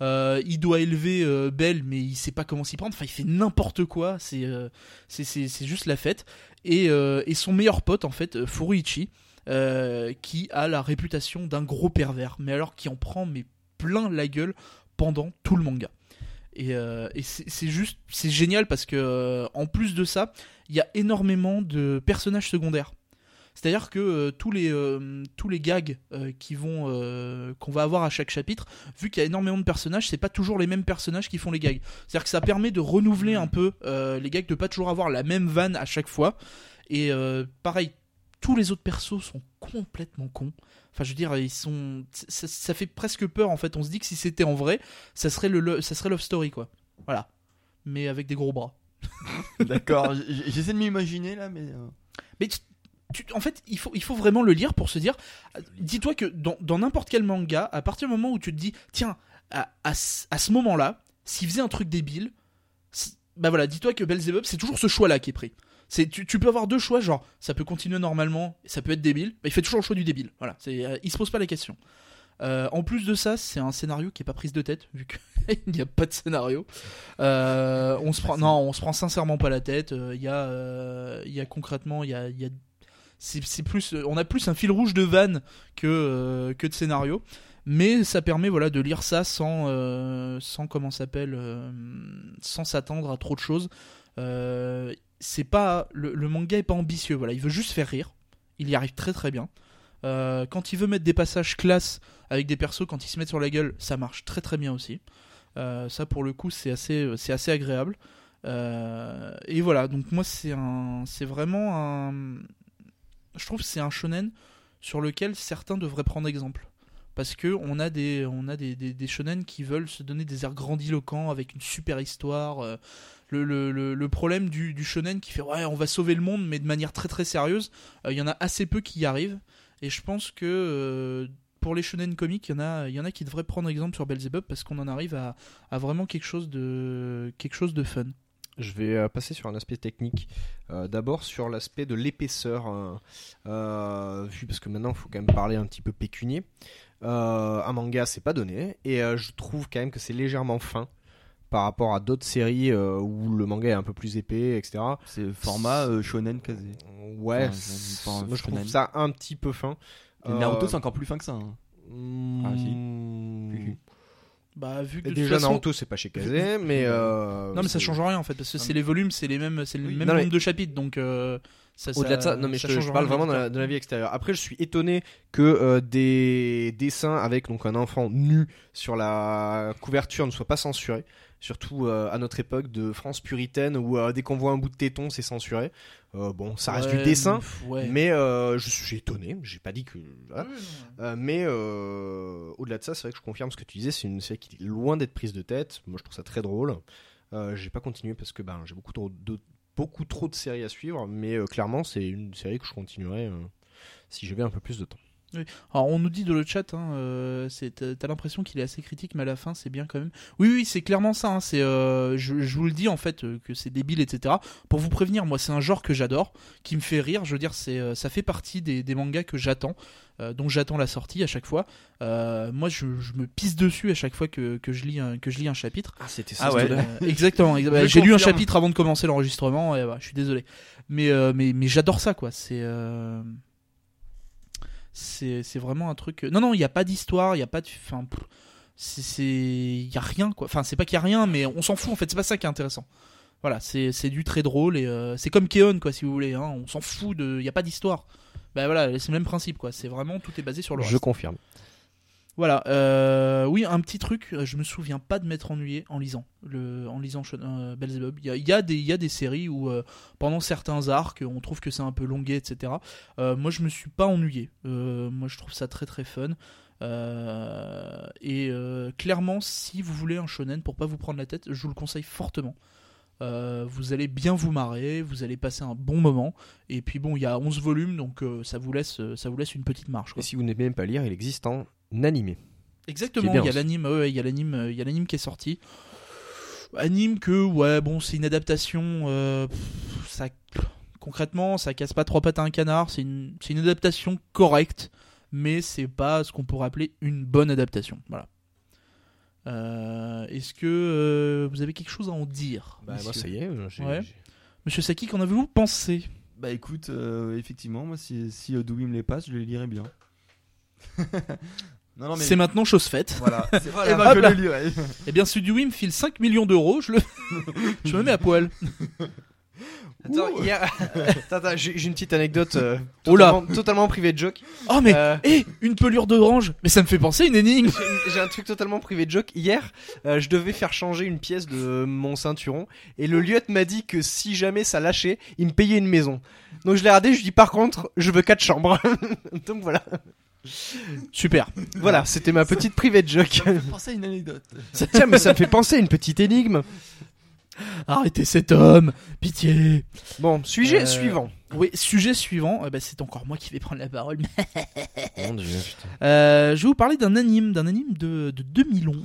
Il doit élever Belle, mais il sait pas comment s'y prendre. Enfin, il fait n'importe quoi. C'est euh, juste la fête. Et, et son meilleur pote, en fait, Furuichi, qui a la réputation d'un gros pervers, mais alors qui en prend mais plein la gueule pendant tout le manga. Et, euh, c'est juste, c'est génial parce que euh, en plus de ça, il y a énormément de personnages secondaires. C'est-à-dire que euh, tous les tous les gags qui vont qu'on va avoir à chaque chapitre, vu qu'il y a énormément de personnages, c'est pas toujours les mêmes personnages qui font les gags. C'est-à-dire que ça permet de renouveler un peu les gags, de pas toujours avoir la même vanne à chaque fois. Et pareil, tous les autres persos sont complètement cons. Enfin, je veux dire, ils sont. Ça, ça fait presque peur en fait. On se dit que si c'était en vrai, ça serait le, le- ça serait Love Story quoi. Voilà. Mais avec des gros bras. D'accord, j'essaie de m'imaginer là, mais. euh, Mais tu- tu- en fait, il faut, il faut vraiment le lire pour se dire. Dis-toi que dans dans n'importe quel manga, à partir du moment où tu te dis, tiens, à, à ce à ce moment-là, s'il faisait un truc débile, bah voilà, dis-toi que Belzebub, c'est toujours ce choix-là qui est pris. Tu, peux avoir deux choix, genre, ça peut continuer normalement, ça peut être débile, mais il fait toujours le choix du débile. Voilà, c'est, euh, il se pose pas la question. Euh, en plus de ça, c'est un scénario qui est pas prise de tête, vu qu'il n'y a pas de scénario. Euh, on se prend, non, on se prend sincèrement pas la tête. Euh, Il y a, euh, il y concrètement, il y a, y a c'est plus, on a plus un fil rouge de vanne que euh, que de scénario, mais ça permet voilà de lire ça sans euh, sans comment s'appelle, euh, sans s'attendre à trop de choses. Euh, c'est pas le, manga est pas ambitieux, voilà, il veut juste faire rire. Il y arrive très très bien. Euh, quand il veut mettre des passages classe avec des persos, quand ils se mettent sur la gueule, ça marche très très bien aussi. Euh, ça pour le coup c'est assez c'est assez agréable. Euh, et voilà, donc moi c'est un c'est vraiment un je trouve c'est un shonen sur lequel certains devraient prendre exemple. Parce que on a des on a des, des, shonen qui veulent se donner des airs grandiloquents avec une super histoire. euh, le, le, le, problème du, du shonen qui fait ouais on va sauver le monde mais de manière très très sérieuse, euh, il y en a assez peu qui y arrivent. Et je pense que euh, pour les shonen comiques, il y en a y en a qui devraient prendre exemple sur Belzebub parce qu'on en arrive à, à vraiment quelque chose de quelque chose de fun. Je vais euh, passer sur un aspect technique. D'abord sur l'aspect de l'épaisseur, hein. Parce que maintenant il faut quand même parler un petit peu pécunier. Un manga c'est pas donné et je trouve quand même que c'est légèrement fin par rapport à d'autres séries euh, où le manga est un peu plus épais, etc. C'est format euh, shonen casé. Ouais, Enfin, moi je trouve ça un petit peu fin. Et Naruto Euh, c'est encore plus fin que ça. hein. hmm, Ah, si. Bah vu que de déjà toute façon- Naruto c'est pas chez Kazé, mais euh, Non mais ça change rien en fait parce que c'est les volumes, c'est les mêmes, c'est le Oui. même Non, nombre mais- de chapitres donc euh, ça, Au-delà de ça, non mais je, te- change je parle rien vraiment de la, de la vie extérieure. Après, je suis étonné que euh, des dessins avec donc un enfant nu sur la couverture ne soient pas censurés. Surtout euh, à notre époque de France puritaine où euh, dès qu'on voit un bout de téton, c'est censuré. Euh, bon, ça reste du dessin, ouais. mais euh, je suis étonné. J'ai pas dit que. voilà. Mais au-delà de ça, c'est vrai que je confirme ce que tu disais. C'est une série qui est loin d'être prise de tête. Moi, je trouve ça très drôle. J'ai pas continué parce que ben, j'ai beaucoup trop de beaucoup trop de séries à suivre, mais clairement, c'est une série que je continuerai si j'avais un peu plus de temps. Alors on nous dit dans le chat, hein, euh, t'as l'impression qu'il est assez critique, mais à la fin c'est bien quand même. Oui, oui, c'est clairement ça. hein, c'est, euh, je, je vous le dis en fait euh, que c'est débile, etc. Pour vous prévenir, moi c'est un genre que j'adore, qui me fait rire. Je veux dire, c'est, euh, ça fait partie des, des mangas que j'attends, euh, dont j'attends la sortie à chaque fois. Euh, moi, je, je me pisse dessus à chaque fois que, que je lis un, que je lis un chapitre. Ah, c'était Ah ouais. Euh, exactement. exa- bah, J'ai lu un chapitre avant de commencer l'enregistrement. Et, bah, je suis désolé, mais euh, mais mais j'adore ça quoi. C'est euh, c'est c'est vraiment un truc. Non non, il y a pas d'histoire, il y a pas de. Enfin, c'est il y a rien quoi. Enfin, c'est pas qu'il y a rien, mais on s'en fout en fait. C'est pas ça qui est intéressant. Voilà, c'est c'est du très drôle et euh, c'est comme Keon quoi si vous voulez. Hein, on s'en fout de. Il y a pas d'histoire. Bah voilà, c'est le même principe quoi. C'est vraiment tout est basé sur le Je reste. confirme. Voilà, euh, oui, un petit truc, je me souviens pas de m'être ennuyé en lisant, le, en lisant euh, Beelzebub. Il y a, des- séries où, euh, pendant certains arcs, on trouve que c'est un peu longué, etc. Moi, je me suis pas ennuyé. Moi, je trouve ça très très fun. Et clairement, si vous voulez un shonen pour pas vous prendre la tête, je vous le conseille fortement. Vous allez bien vous marrer, vous allez passer un bon moment. Et puis bon, il y a 11 volumes, donc ça, vous laisse, ça vous laisse une petite quoi. Et si vous n'aimez même pas lire, il existe en animé. Exactement, il y a l'anime, ouais, ouais, il y a l'anime, il y a l'anime qui est sorti. Anime que ouais, bon, c'est une adaptation euh, pff, ça concrètement, ça casse pas trois pattes à un canard, c'est une c'est une adaptation correcte, mais c'est pas ce qu'on pourrait appeler une bonne adaptation, voilà. Euh, est-ce que euh, vous avez quelque chose à en dire Bah, moi, ça y est. j'ai- Ouais. Monsieur Saki, qu'en avez-vous pensé? Bah écoute, euh, effectivement, moi si, si me les passe, je les lirai bien. mais C'est maintenant chose faite. voilà, c'est Eh voilà, ben, je là. lirai. Eh bien, Studio me file 5 millions d'euros, je le je me mets à poil. Attends, hier- Attends, attends, j'ai j'ai une petite anecdote euh, Oh là. totalement, totalement privée de joke. Oh mais, Euh, hé, une pelure d'orange Mais ça me fait penser à une énigme j'ai une- j'ai un truc totalement privé de joke. Hier, euh, je devais faire changer une pièce de mon ceinturon et le lieutenant m'a dit que si jamais ça lâchait, il me payait une maison. Donc je l'ai regardé, je lui dis par contre, je veux quatre chambres. Donc voilà. Super. Voilà, c'était ma petite privée de joke. Pensez à une anecdote. Tiens, mais ça me fait penser à une petite énigme. Arrêtez cet homme Pitié Bon, sujet Euh, suivant. Oui, sujet suivant, euh, bah, c'est encore moi qui vais prendre la parole. Mon dieu, putain. Euh, je vais vous parler d'un anime, d'un anime de, de 2011.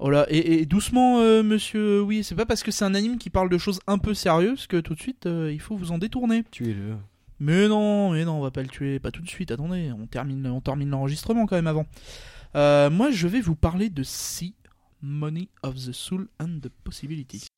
Voilà, et, et doucement, euh, monsieur, oui, c'est pas parce que c'est un anime qui parle de choses un peu sérieuses que tout de suite euh, il faut vous en détourner. Tuez-le. Mais non, mais non, on va pas le tuer, pas tout de suite, attendez, on termine, on termine l'enregistrement quand même avant. Euh, moi, je vais vous parler de Sea, Money of the Soul and the Possibility.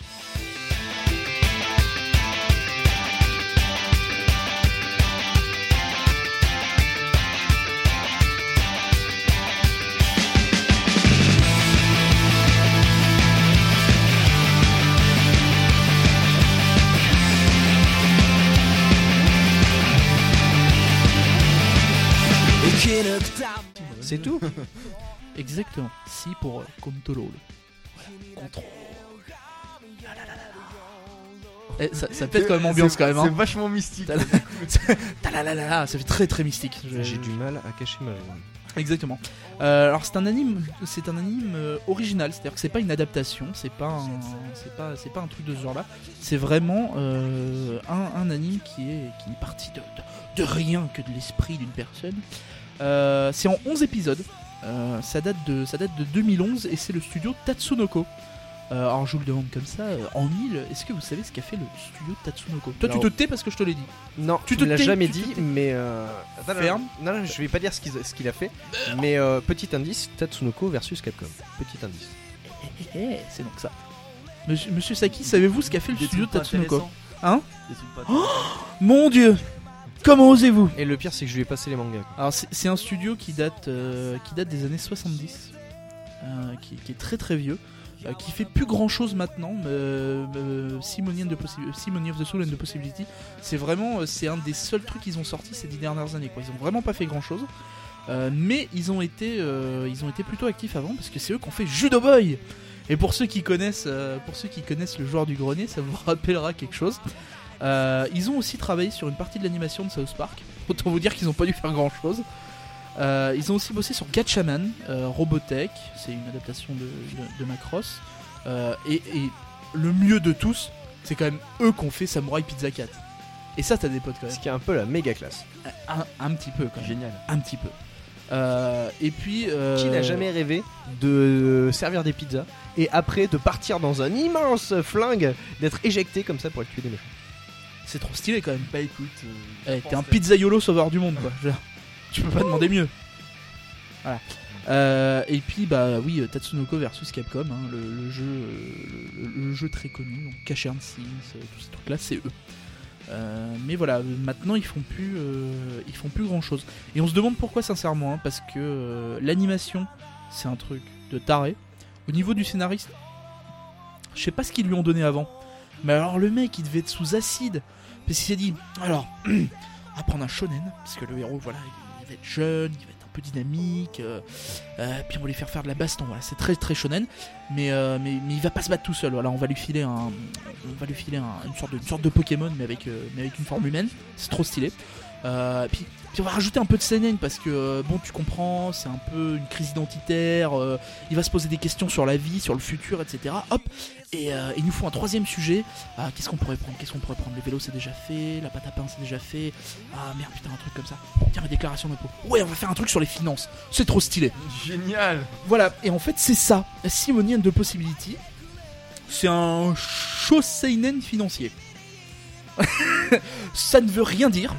C'est tout Exactement, Si pour euh, control. Contrôle. Ah là là là là. Eh, ça, ça pète comme ambiance C'est- quand même. C'est Hein. vachement mystique. T'as Ta la la la la, ça fait très très mystique. Je- J'ai du mal à cacher ma joie. Exactement. Euh, alors c'est un anime, c'est un anime euh, original, c'est-à-dire que c'est pas une adaptation, c'est pas un, c'est pas, c'est pas un truc de ce genre-là. C'est vraiment euh, un, un anime qui est, qui est parti de, de, de rien que de l'esprit d'une personne. Euh, c'est en 11 épisodes. Euh, ça date de, ça date de 2011 et c'est le studio Tatsunoko. Euh, alors je vous le demande comme ça, euh, en mille, est-ce que vous savez ce qu'a fait le studio Tatsunoko? Toi Alors- tu te tais parce que je te l'ai dit. Non, Tu ne l'as jamais tu dit, mais euh... attends, Ferme. Non, non, je vais pas dire ce qu'il ce qu'il a fait, mais euh, petit indice, Tatsunoko versus Capcom. Petit indice. Eh, eh, c'est donc ça. Monsieur, Monsieur Saki, savez-vous ce qu'a fait le Des studio trucs pas Tatsunoko? intéressants. Hein? Des trucs pas intéressants. Mon dieu Comment osez-vous Et le pire, c'est que je lui ai passé les mangas. Alors c'est un studio qui date, euh, qui date des années 70, euh, qui, qui est très très vieux, euh, qui fait plus grand chose maintenant. Euh, euh, Simonian de Simony of the Soul and the Possibility, c'est vraiment, c'est un des seuls trucs qu'ils ont sorti ces dix dernières années. Quoi. Ils ont vraiment pas fait grand chose. mais ils ont été, euh, ils ont été plutôt actifs avant parce que c'est eux qui ont fait Judo Boy. Et pour ceux qui connaissent, euh, pour ceux qui connaissent le joueur du grenier, ça vous rappellera quelque chose. Euh, ils ont aussi travaillé sur une partie de l'animation de South Park. Autant vous dire qu'ils n'ont pas dû faire grand chose. ils ont aussi bossé sur Gatchaman, euh, Robotech, c'est une adaptation de, de, de Macross. Euh, et, et le mieux de tous, c'est quand même eux qui ont fait Samurai Pizza 4. Et ça, t'as des potes quand même. Ce qui est un peu la méga classe. Un, un petit peu quand même. Génial. Un petit peu. Euh, et puis. euh, Qui n'a jamais rêvé de servir des pizzas et après de partir dans un immense flingue, d'être éjecté comme ça pour aller tuer des méchants C'est trop stylé quand même. Bah écoute. euh, T'es un pizzaiolo sauveur du monde quoi. Tu peux pas demander mieux. Voilà. Euh, et puis bah oui euh, Tatsunoko versus Capcom, hein, le, le jeu, le, le jeu très connu, donc Cash and Sins, tous ces trucs là, c'est eux. Euh, mais voilà, maintenant ils font plus, euh, ils font plus grand chose. Et on se demande pourquoi sincèrement, hein, parce que euh, l'animation c'est un truc de taré. Au niveau du scénariste, je sais pas ce qu'ils lui ont donné avant, mais alors le mec il devait être sous acide parce qu'il s'est dit alors va prendre un shonen parce que le héros voilà il va être jeune, il va être un peu dynamique, euh, euh, puis on va lui faire faire de la baston. Voilà, c'est très très shonen, mais, euh, mais mais il va pas se battre tout seul. Voilà, on va lui filer un, on va lui filer un- une sorte de une sorte de Pokémon mais avec mais avec une forme humaine. C'est trop stylé. Puis, puis on va rajouter un peu de seinen parce que euh, bon tu comprends c'est un peu une crise identitaire euh, il va se poser des questions sur la vie sur le futur etc hop et euh, il nous faut un troisième sujet ah, qu'est-ce qu'on pourrait prendre? Qu'est-ce qu'on pourrait prendre? Les vélos c'est déjà fait, la pâte à pain c'est déjà fait. Ah merde putain un truc comme ça. Tiens la déclaration d'impôt. Ouais on va faire un truc sur les finances. C'est trop stylé. Génial. Voilà et en fait c'est ça. Simonian de Possibility. C'est un shoseinen financier. ça ne veut rien dire.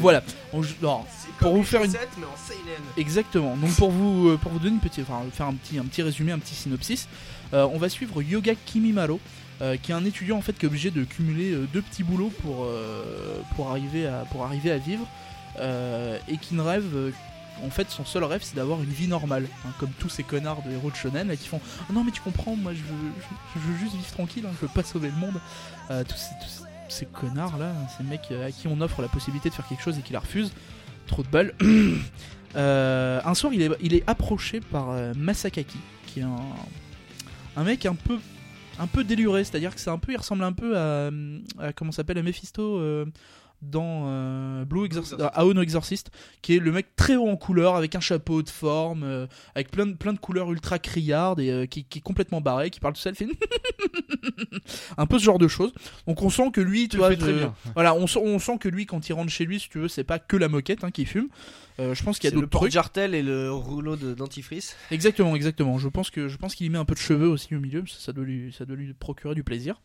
Voilà. On- non, pour vous faire une mais en seinen. Exactement. Donc pour vous, euh, pour vous donner une petite, enfin faire un petit, un petit résumé, un petit synopsis, euh, on va suivre Yoga Kimimaro, euh, qui est un étudiant en fait qui est obligé de cumuler euh, deux petits boulots pour euh, pour arriver à pour arriver à vivre, euh, et qui ne rêve euh, en fait son seul rêve c'est d'avoir une vie normale, hein, comme tous ces connards de héros de shonen là, qui font Ah non mais tu comprends, moi je veux, je, je veux juste vivre tranquille, hein, je veux pas sauver le monde. Euh, tous, ces, tous ces connards là, ces mecs euh, à qui on offre la possibilité de faire quelque chose et qui la refusent, trop de balles. Euh, un soir il est, approché par euh, Masakaki, qui est un, mec un peu déluré, c'est-à-dire que c'est un peu, il ressemble un peu à, comment s'appelle à Mephisto dans euh, Blue Exorcist. Aono Exorcist, qui est le mec très haut en couleur, avec un chapeau de forme, euh, avec plein de, plein de couleurs ultra criardes et euh, qui, qui est complètement barré, qui parle tout seul, fait un peu ce genre de choses. Donc on sent que lui, tu le vois, très bien. voilà, on on sent que lui, quand il rentre chez lui, si tu veux, c'est pas que la moquette hein, qui fume. Euh, je pense qu'il y a le d'autres trucs. porte-jartel et le rouleau de dentifrice. Exactement, exactement. Je pense que je pense qu'il y met un peu de cheveux aussi au milieu, ça doit lui, ça doit lui procurer du plaisir.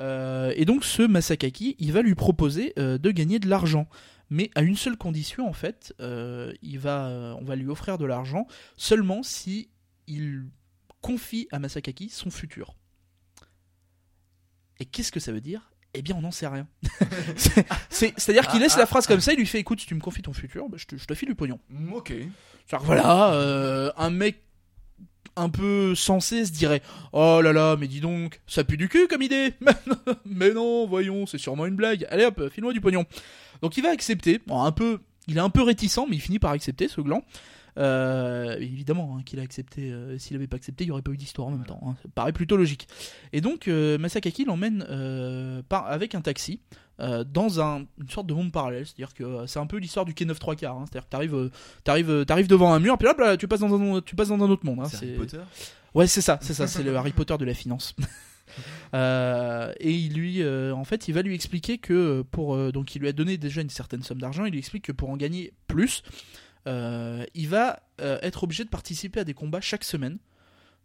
Euh, et donc ce Masakaki, il va lui proposer euh, de gagner de l'argent, mais à une seule condition en fait. Euh, il va, on va lui offrir de l'argent seulement si il confie à Masakaki son futur. Et qu'est-ce que ça veut dire? Eh bien, on n'en sait rien. C'est- c'est- C'est-à-dire qu'il laisse la phrase comme ça, il lui fait écoute, si tu me confies ton futur, bah, je, te, je te file du pognon. Ok. Genre voilà, euh, un mec un peu sensé se dirait Oh là là, mais dis donc, ça pue du cul comme idée Mais non, voyons, c'est sûrement une blague. Allez hop, file-moi du pognon. Donc il va accepter, bon, un peu, il est un peu réticent, mais il finit par accepter ce gland. Euh, évidemment hein, qu'il a accepté, euh, s'il avait pas accepté, il n'y aurait pas eu d'histoire en même temps. hein. Ça paraît plutôt logique. Et donc euh, Masakaki l'emmène avec un taxi euh, dans un, une sorte de monde parallèle. C'est-à-dire que euh, c'est un peu l'histoire du quai 9 3 quarts. hein. C'est-à-dire que t'arrives, euh, t'arrives, t'arrives devant un mur, puis là, là, tu passes dans un, tu passes dans un autre monde. hein. C'est Harry Potter? Ouais, c'est ça, c'est ça, c'est le Harry Potter de la finance. Et il lui, en fait, il va lui expliquer que pour, donc il lui a donné déjà une certaine somme d'argent. Il lui explique que pour en gagner plus, il va euh, être obligé de participer à des combats chaque semaine.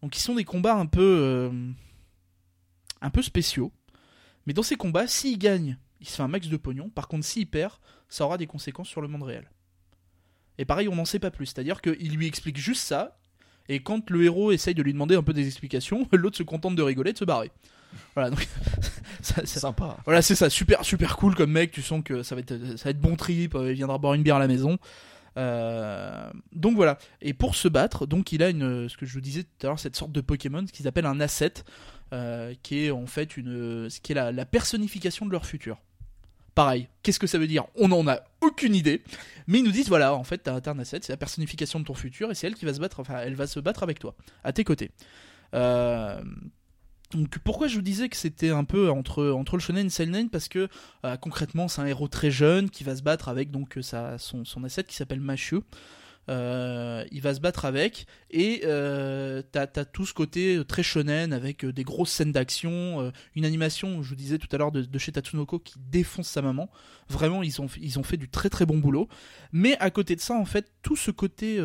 Donc, ils sont des combats un peu, euh, un peu spéciaux. Mais dans ces combats, s'il gagne, il se fait un max de pognon. Par contre, s'il perd, ça aura des conséquences sur le monde réel. Et pareil, on n'en sait pas plus. C'est-à-dire qu'il lui explique juste ça. Et quand le héros essaye de lui demander un peu des explications, l'autre se contente de rigoler et de se barrer. Voilà, donc ça- ça- Sympa. voilà, c'est ça, super super cool comme mec, tu sens que ça va être ça va être bon trip, euh, il viendra boire une bière à la maison. Euh, donc voilà, et pour se battre, donc il a une ce que je vous disais tout à l'heure cette sorte de Pokémon qui s'appelle un asset euh, qui est en fait une ce qui la, personnification de leur futur. Pareil, qu'est-ce que ça veut dire? On n'en a aucune idée, mais ils nous disent voilà, en fait, t'as un asset, c'est la personnification de ton futur et c'est elle qui va se battre, enfin, elle va se battre avec toi, à tes côtés. Euh, donc pourquoi je vous disais que c'était un peu entre, entre le shonen et le seinen? Parce que euh, concrètement c'est un héros très jeune qui va se battre avec donc euh, sa, son, son asset qui s'appelle Machieu. Euh, il va se battre avec et euh, t'as as tout ce côté très shonen avec des grosses scènes d'action, une animation, je vous disais tout à l'heure de, chez Tatsunoko qui défonce sa maman. Vraiment, ils ont, ils ont fait du très très bon boulot. Mais à côté de ça, en fait, tout ce côté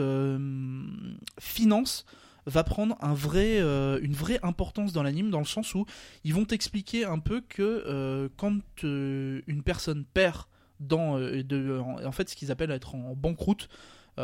finance va prendre un vrai, euh, une vraie importance dans l'anime dans le sens où ils vont t'expliquer un peu que euh, quand euh, une personne perd dans de, en, en fait ce qu'ils appellent être en banqueroute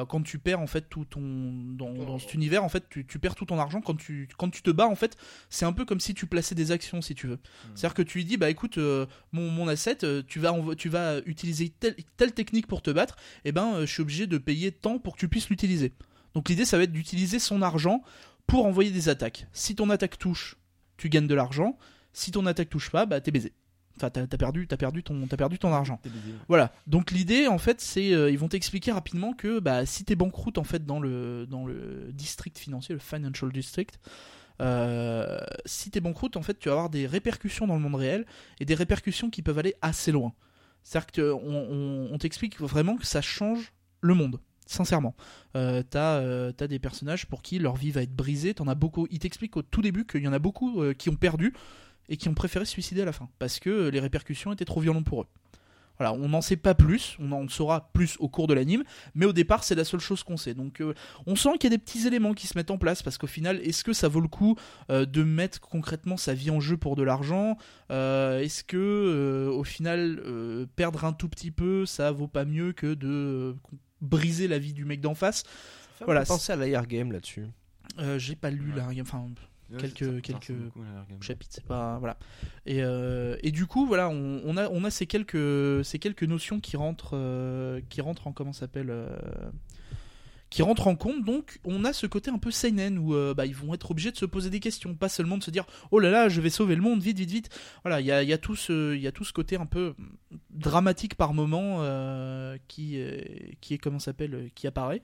quand tu perds en fait tout ton dans, dans cet univers en fait tu, tu perds tout ton argent quand tu quand tu te bats en fait c'est un peu comme si tu plaçais des actions si tu veux. C'est à dire que tu lui dis bah écoute euh, mon, mon asset tu vas tu vas utiliser telle, telle technique pour te battre et ben euh, je suis obligé de payer tant pour que tu puisses l'utiliser donc l'idée ça va être d'utiliser son argent pour envoyer des attaques. Si ton attaque touche, tu gagnes de l'argent. Si ton attaque touche pas, bah t'es baisé. Enfin, t'as t'as perdu, t'as perdu ton, t'as perdu ton argent. Voilà. Donc l'idée, en fait, c'est, euh, ils vont t'expliquer rapidement que bah si t'es banqueroute en fait dans le dans le district financier, le financial district. euh, si t'es banqueroute, en fait, tu vas avoir des répercussions dans le monde réel et des répercussions qui peuvent aller assez loin. C'est-à-dire qu'on on, on t'explique vraiment que ça change le monde sincèrement. Euh, t'as euh, t'as des personnages pour qui leur vie va être brisée. T'en as beaucoup. Il t'explique au tout début qu'il y en a beaucoup euh, qui ont perdu et qui ont préféré se suicider à la fin parce que euh, les répercussions étaient trop violentes pour eux. Voilà, on n'en sait pas plus, on en saura plus au cours de l'anime, mais au départ c'est la seule chose qu'on sait. Donc on sent qu'il y a des petits éléments qui se mettent en place parce qu'au final, est-ce que ça vaut le coup de mettre concrètement sa vie en jeu pour de l'argent Est-ce que au final perdre un tout petit peu, ça vaut pas mieux que de briser la vie du mec d'en face Voilà, Voilà, penser à l'AR game là-dessus. Euh, J'ai pas lu Ouais. là, enfin Quelques- ça me quelques ressemble beaucoup à la Gamme. chapitre, c'est pas voilà. Et, euh, et du coup, voilà, on, on a on a ces quelques ces quelques notions qui rentrent euh, qui rentrent en comment ça s'appelle euh, qui rentre en compte. Donc, on a ce côté un peu seinen où euh, bah, ils vont être obligés de se poser des questions, pas seulement de se dire oh là là, je vais sauver le monde, vite, vite, vite. Voilà, il y a, tout ce, y a tout ce côté un peu dramatique par moment euh, qui, euh, qui est s'appelle, qui apparaît.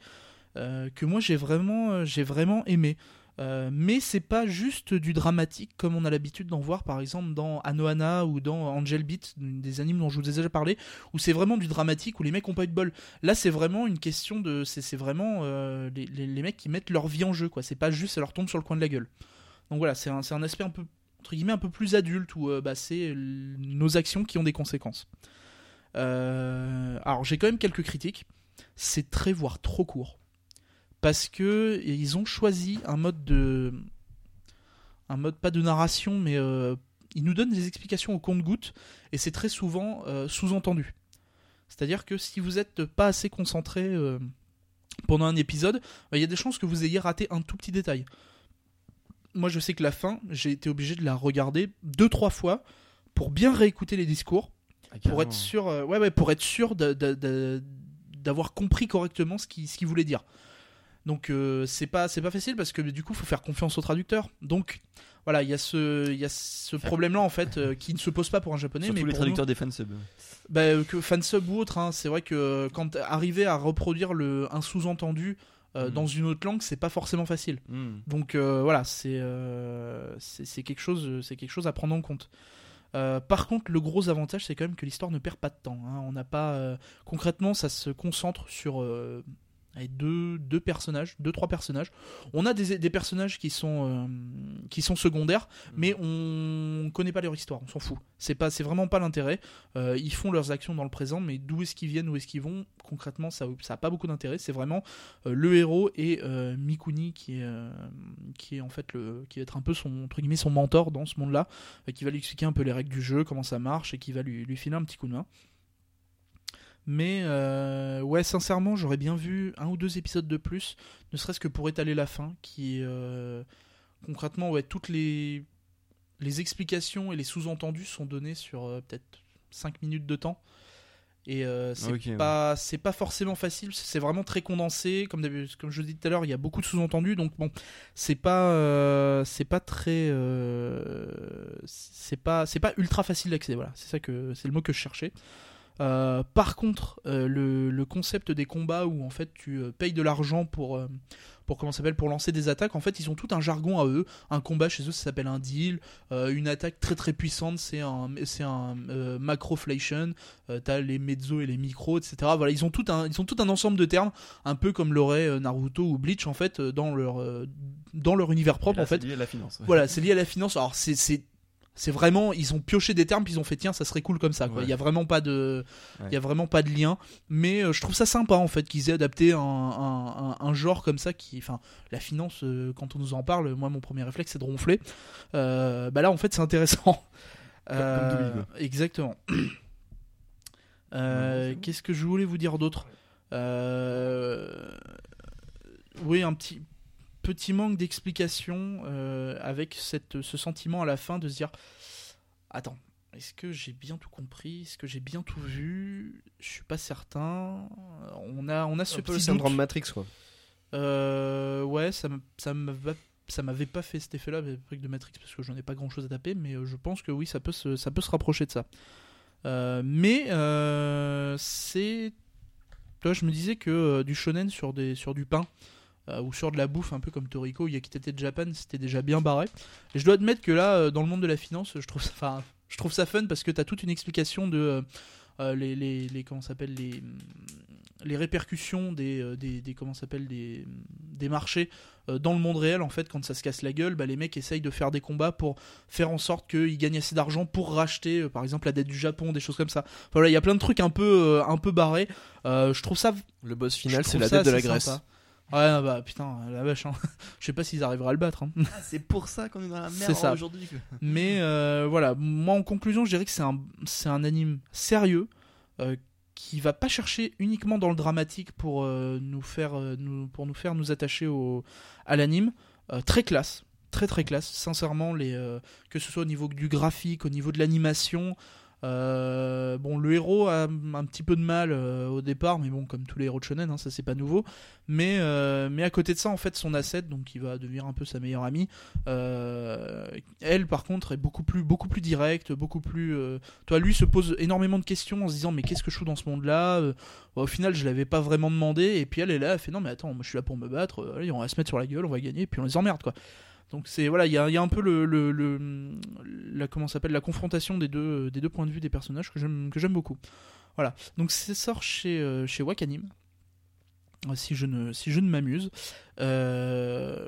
que moi j'ai vraiment, j'ai vraiment aimé. Euh, mais c'est pas juste du dramatique comme on a l'habitude d'en voir par exemple dans Anohana ou dans Angel Beat, des animes dont je vous ai déjà parlé, où c'est vraiment du dramatique où les mecs ont pas eu de bol. Là c'est vraiment une question de, c'est vraiment euh, les, mecs qui mettent leur vie en jeu quoi. C'est pas juste ça leur tombe sur le coin de la gueule. Donc voilà, c'est un, un aspect un peu entre guillemets un peu plus adulte où euh, bah, c'est nos actions qui ont des conséquences. Alors j'ai quand même quelques critiques. C'est très voire trop court parce que ils ont choisi un mode de un mode pas de narration mais euh, ils nous donnent des explications au compte-gouttes et c'est très souvent euh, sous-entendu. C'est-à-dire que si vous êtes pas assez concentré euh, pendant un épisode, bah, il y a des chances que vous ayez raté un tout petit détail. Moi, je sais que la fin, j'ai été obligé de la regarder deux trois fois pour bien réécouter les discours pour être sûr, ouais, ouais, pour être sûr d'avoir compris correctement ce qu'il ce qu'il voulait dire. Donc euh, c'est pas c'est pas facile parce que du coup faut faire confiance au traducteur. Donc voilà, il y a ce il y a ce problème là en fait euh, qui ne se pose pas pour un japonais Surtout mais les pour traducteurs des fansub. nous, bah, euh, que fansub ou autre hein, c'est vrai que quand arriver à reproduire le un sous-entendu euh, Mhm. dans une autre langue, c'est pas forcément facile. Hmm. Donc voilà, c'est c'est c'est quelque chose, c'est quelque chose à prendre en compte. Euh, par contre, le gros avantage, c'est quand même que l'histoire ne perd pas de temps. hein. On n'a pas euh, concrètement, ça se concentre sur euh, allez, deux, deux personnages, deux trois personnages. On a des, des personnages qui sont euh, qui sont secondaires, mais on connaît pas leur histoire, on s'en fout. C'est pas, c'est vraiment pas l'intérêt. Euh, ils font leurs actions dans le présent, mais d'où est-ce qu'ils viennent, où est-ce qu'ils vont, concrètement, ça, ça a pas beaucoup d'intérêt. C'est vraiment euh, le héros et Mikuni qui est, qui est en fait le, qui va être un peu son entre guillemets son mentor dans ce monde-là, qui va lui expliquer un peu les règles du jeu, comment ça marche et qui va lui, lui filer un petit coup de main. Mais euh, ouais, sincèrement, j'aurais bien vu un ou deux épisodes de plus, ne serait-ce que pour étaler la fin, qui euh, concrètement ouais toutes les les explications et les sous-entendus sont donnés sur euh, peut-être 5 minutes de temps. Et c'est ouais. pas c'est pas forcément facile, c'est vraiment très condensé comme je le disais tout à l'heure, il y a beaucoup de sous-entendus donc bon, c'est pas c'est pas très c'est pas c'est pas ultra facile d'accès voilà, c'est ça que c'est le mot que je cherchais. Euh, par contre, euh, le, le concept des combats où en fait tu euh, payes de l'argent pour pour comment s'appelle pour lancer des attaques, en fait ils ont tout un jargon à eux. Un combat chez eux ça s'appelle un deal. Une attaque très très puissante c'est un c'est un macroflation. T'as les mezzo et les micros etc. Voilà ils ont tout un ils ont tout un ensemble de termes un peu comme l'aurait Naruto ou Bleach en fait dans leur dans leur univers propre Là, en fait. c'est lié à la finance. ouais. Voilà, c'est lié à la finance. Alors c'est c'est vraiment ils ont pioché des termes puis ils ont fait tiens ça serait cool comme ça quoi. Ouais. Il y a vraiment pas de Ouais. il y a vraiment pas de lien mais euh, je trouve ça sympa en fait qu'ils aient adapté un, un, un- un genre comme ça qui enfin la finance euh, quand on nous en parle moi mon premier réflexe c'est de ronfler. Euh, bah là en fait c'est intéressant. exactement. Qu'est-ce que je voulais vous dire d'autre? Oui, un petit petit manque d'explication euh, avec cette, ce sentiment à la fin de se dire attends est-ce que j'ai bien tout compris? Est-ce que j'ai bien tout vu? Je suis pas certain on a on a ce un peu le petit syndrome doute. Matrix quoi. Euh, ouais, ça m'avait ça m'avait pas fait cet effet-là avec de Matrix parce que j'en ai pas grand-chose à taper, mais euh, je pense que oui, ça peut se, ça peut se rapprocher de ça. Euh, mais euh, c'est, toi, je me disais que du shonen sur des, sur du pain. Euh, ou sur de la bouffe un peu comme Toriko Yakitate Japan c'était déjà bien barré et je dois admettre que là euh, dans le monde de la finance je trouve ça, enfin, je trouve ça fun parce que tu as toute une explication de euh, les, les, les comment s'appelle les les répercussions des, des, des comment s'appelle des, des marchés euh, dans le monde réel en fait quand ça se casse la gueule bah, les mecs essayent de faire des combats pour faire en sorte qu'ils gagnent assez d'argent pour racheter euh, par exemple la dette du Japon des choses comme ça enfin, voilà il y a plein de trucs un peu euh, un peu barrés je trouve ça Le boss final, c'est la dette de la Grèce. sympa. Ouais bah putain la vache hein. je sais pas s'ils arriveraient à le battre hein. Ah, c'est pour ça qu'on est dans la merde aujourd'hui. Mais euh, voilà, moi en conclusion, je dirais que c'est un, c'est un anime sérieux euh, qui va pas chercher uniquement dans le dramatique pour euh, nous faire nous, pour nous faire nous attacher au, à l'anime. Très classe, très très classe. Sincèrement, les, que ce soit au niveau du graphique, au niveau de l'animation, Euh, bon, le héros a un petit peu de mal euh, au départ, mais bon, comme tous les héros de shonen, hein, ça c'est pas nouveau. Mais, euh, mais à côté de ça, en fait, son asset, donc qui va devenir un peu sa meilleure amie, elle, par contre, est beaucoup plus, beaucoup plus directe, beaucoup plus. toi, lui se pose énormément de questions en se disant, mais qu'est-ce que je fous dans ce monde-là Au final, je l'avais pas vraiment demandé, et puis elle est là, elle fait, non, mais attends, moi je suis là pour me battre, allez, on va se mettre sur la gueule, on va gagner, et puis on les emmerde, quoi. Donc c'est voilà, il y a, un peu le, la comment ça s'appelle la confrontation des deux des deux points de vue des personnages que j'aime que j'aime beaucoup. Voilà. Donc c'est sort chez euh, chez Wakanim. Euh, Si je ne si je ne m'amuse. Euh,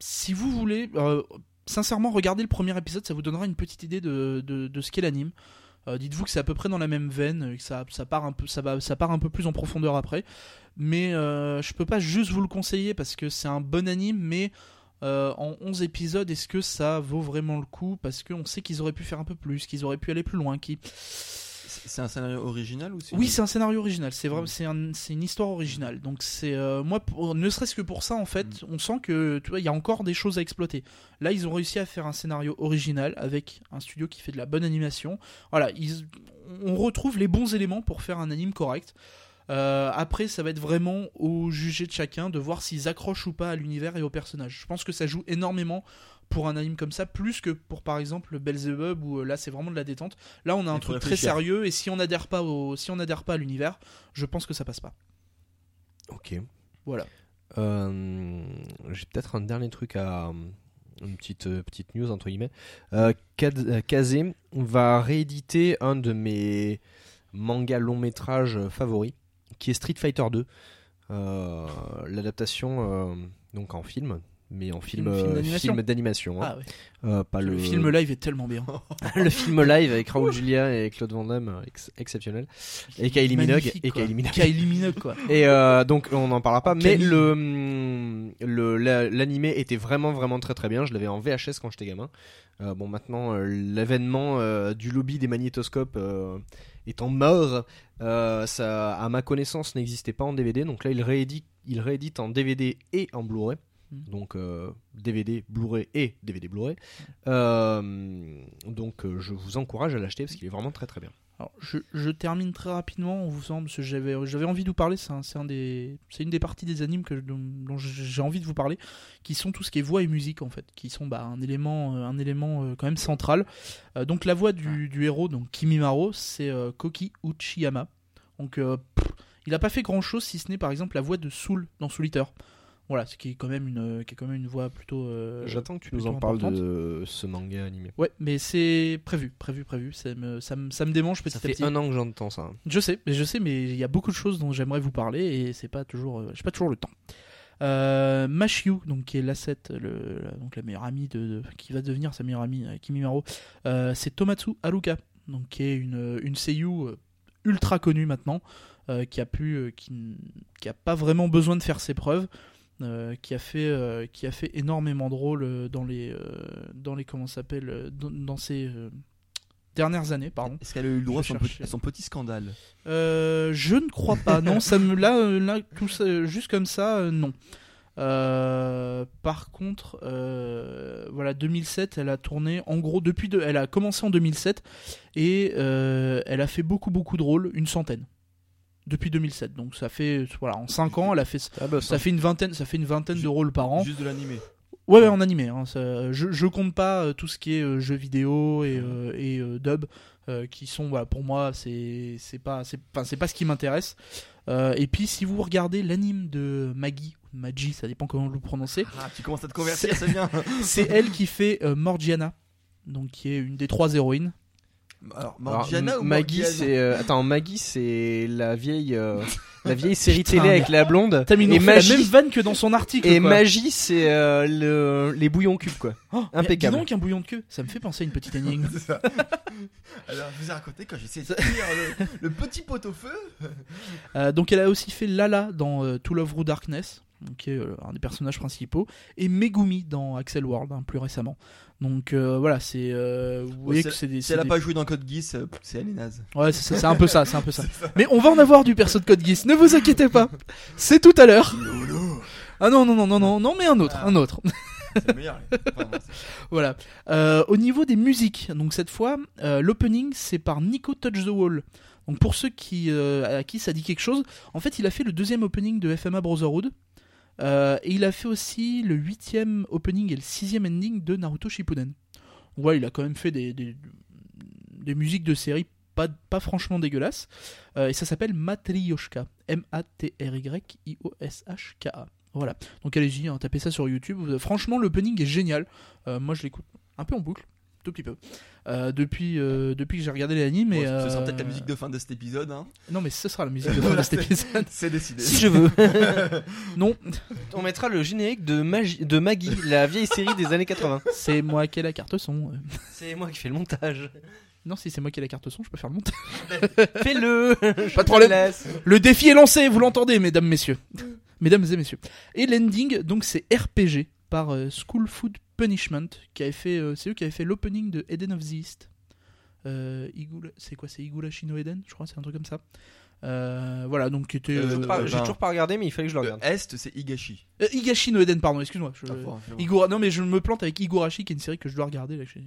si vous voulez, sincèrement, regardez le premier épisode, ça vous donnera une petite idée de, de, ce qu'est l'anime. Dites-vous que c'est à peu près dans la même veine, que ça, ça part un peu, ça va, ça part un peu plus en profondeur après. Mais euh, je peux pas juste vous le conseiller parce que c'est un bon anime, mais euh, en 11 épisodes, est-ce que ça vaut vraiment le coup Parce qu'on sait qu'ils auraient pu faire un peu plus, qu'ils auraient pu aller plus loin. Qui... C'est un scénario original ou Oui, c'est un scénario original. C'est Mm. vraiment, c'est un- c'est une histoire originale. Donc c'est euh, moi, pour- ne serait-ce que pour ça, en fait, Mm. on sent que tu vois, il y a encore des choses à exploiter. Là, ils ont réussi à faire un scénario original avec un studio qui fait de la bonne animation. Voilà, ils- on retrouve les bons éléments pour faire un anime correct. Euh, après, ça va être vraiment au jugé de chacun de voir s'ils accrochent ou pas à l'univers et au personnage. Je pense que ça joue énormément pour un anime comme ça, plus que pour par exemple Belzebub où euh, là c'est vraiment de la détente. Là, on a un truc très sérieux et si on n'adhère pas au, si on n'adhère pas à l'univers, je pense que ça passe pas. Ok. Voilà. Euh, J'ai peut-être un dernier truc à. Une petite, petite news entre guillemets. Euh, Kazé va rééditer un de mes mangas long métrage favoris, qui est Street Fighter 2. Euh, L'adaptation euh, donc en film, mais en film, Film- film d'animation. hein. Ah ouais. Euh, pas Le le, film live est tellement bien. le film live avec Raoul Julia et Claude Van Damme, euh, ex- exceptionnel. Et Kylie Minogue. Et. Kylie Minogue. Kylie Minogue, quoi. Et donc on n'en parlera pas, mais Camille. le la- l'animé était vraiment vraiment très très bien. Je l'avais en VHS quand j'étais gamin. Bon maintenant l'avènement euh, du lobby des magnétoscopes étant mort, euh, ça à ma connaissance n'existait pas en DVD. Donc là il réédite il réédite en DVD et en Blu-ray. Mhm. Donc euh, DVD, Blu-ray et DVD Blu-ray. Euh, donc euh, je vous encourage à l'acheter parce qu'il est vraiment très très bien. Alors, je, je termine très rapidement en vous semble parce que j'avais j'avais envie de vous parler. C'est un, c'est un des c'est une des parties des animes que, dont, dont j'ai envie de vous parler, qui sont tout ce qui est voix et musique en fait, qui sont bah, un élément euh, un élément euh, quand même central. Euh, donc la voix du, du héros donc Kimimaro, c'est euh, Koki Uchiyama. Donc euh, pff, il a pas fait grand chose si ce n'est par exemple la voix de Soul dans Soul Eater. Voilà, ce qui est quand même une qui est quand même une voix plutôt. euh, J'attends que tu nous en parles de ce manga animé. Ouais, mais c'est prévu, prévu, prévu. Ça me, ça me, ça me démange petit Ça à fait un an que j'entends ça. Je sais, mais je sais, mais il y a beaucoup de choses dont j'aimerais vous parler et c'est pas toujours, euh, j'ai pas toujours le temps. Euh, Mashiu, donc qui est l'asset, donc la meilleure amie de, de- qui va devenir sa meilleure amie, euh, Kimimaro, euh, c'est Tomatsu Haruka, donc qui est une, une seiyuu euh, ultra connue maintenant, euh, qui a pu, euh, qui, qui a pas vraiment besoin de faire ses preuves, euh, qui a fait, euh, qui a fait énormément de rôles euh, dans les, dans les comment s'appelle, dans, dans ces dernières années, pardon. Est-ce qu'elle a eu le droit à son, petit- à son petit scandale? Euh, je ne crois pas. Non, ça me là, là tout ça, juste comme ça, euh, non. Euh, par contre, voilà, 2007, elle a tourné. En gros, depuis, de, elle a commencé en 2007 et elle a fait beaucoup, beaucoup de rôles, une centaine. Depuis 2007, donc ça fait voilà en 5 ans, elle a fait Ah bah, ça fait une vingtaine, ça fait une vingtaine de rôles par an. Juste de l'animé. Ouais, ouais, en animé. hein, ça- je, je compte pas euh, tout ce qui est euh, jeux vidéo et, euh, et euh, dub, qui sont, voilà, pour moi, c'est pas, c'est pas ce qui m'intéresse. Et puis, si vous regardez l'anime de Maggie, Maggie, ça dépend comment vous le prononcez, Ah, tu commences à te convertir, c'est bien. c'est elle qui fait Morgiana, donc qui est une des trois héroïnes. Alors, Alors, Morgiana ou Maggie, c'est euh, attends Maggie, c'est la vieille euh, la vieille série Putain, télé avec la blonde. T'as mis et la même vanne que dans son article. et quoi. Magie, c'est euh, le, les bouillons cubes quoi. Oh, impeccable. Dis donc un bouillon de queue, ça me fait penser à une petite énigme. Ça. Alors, je vous ai raconté quand j'essayais de cuire le, le petit pot au feu. Donc elle a aussi fait Lala dans To Love Ru Darkness, qui est un des personnages principaux, et Megumi dans Axel World hein, plus récemment. Donc euh, voilà, c'est euh, vous voyez que c'est des, Si elle a des- pas joué dans Code Geass, euh, c'est elle est naze. ouais c'est un peu ça, c'est un peu ça. Mais on va en avoir du perso de Code Geass, ne vous inquiétez pas, c'est tout à l'heure. Ah non non non non non non mais un autre, Ah. un autre. C'est le meilleur. Enfin, Voilà. Euh, au niveau des musiques, donc cette fois, l'opening c'est par Nico Touch the Wall. Donc pour ceux qui, à qui ça dit quelque chose, en fait il a fait le deuxième opening de FMA Brotherhood. Euh, et il a fait aussi le huitième opening et le sixième ending de Naruto Shippuden. Ouais, il a quand même fait des, des, musiques de série pas, pas franchement dégueulasses. Euh, et ça s'appelle Matryoshka. M-A-T-R-Y-I-O-S-H-K-A. Voilà. Donc allez-y, hein, tapez ça sur YouTube. Franchement, l'opening est génial. Euh, moi, je l'écoute un peu en boucle, tout petit peu. Euh, depuis, euh, depuis que j'ai regardé les animes. Mais, Bon, Ce sera euh, peut-être la musique de fin de cet épisode. Hein. Non, mais ce sera la musique de fin de cet épisode. C'est décidé. Si je veux. Non, On mettra le générique de, Magi- de Maggie, la vieille série des années 80. c'est moi qui ai la carte son. Euh, C'est moi qui fais le montage. Non, si c'est moi qui ai la carte son, je peux faire le montage. Fais-le Pas de problème. Le défi est lancé, vous l'entendez, mesdames, messieurs. Mesdames et messieurs. Et l'ending, donc c'est RPG par euh, School Food Punishment, qui avait fait, euh, c'est eux qui avaient fait l'opening de Eden of the East. Euh, Igula- c'est quoi, c'est Igurashi no Eden, je crois, c'est un truc comme ça. Euh, voilà, donc qui était. Euh, euh, J'ai toujours pas- J'ai ben, toujours pas regardé, mais il fallait que je le regarde. Est, c'est Higashi. euh, Higashi no Eden, pardon, excuse-moi. je- Ah, bon, c'est bon. Igura- Non, mais je me plante avec Igurashi, qui est une série que je dois regarder là, que j'ai-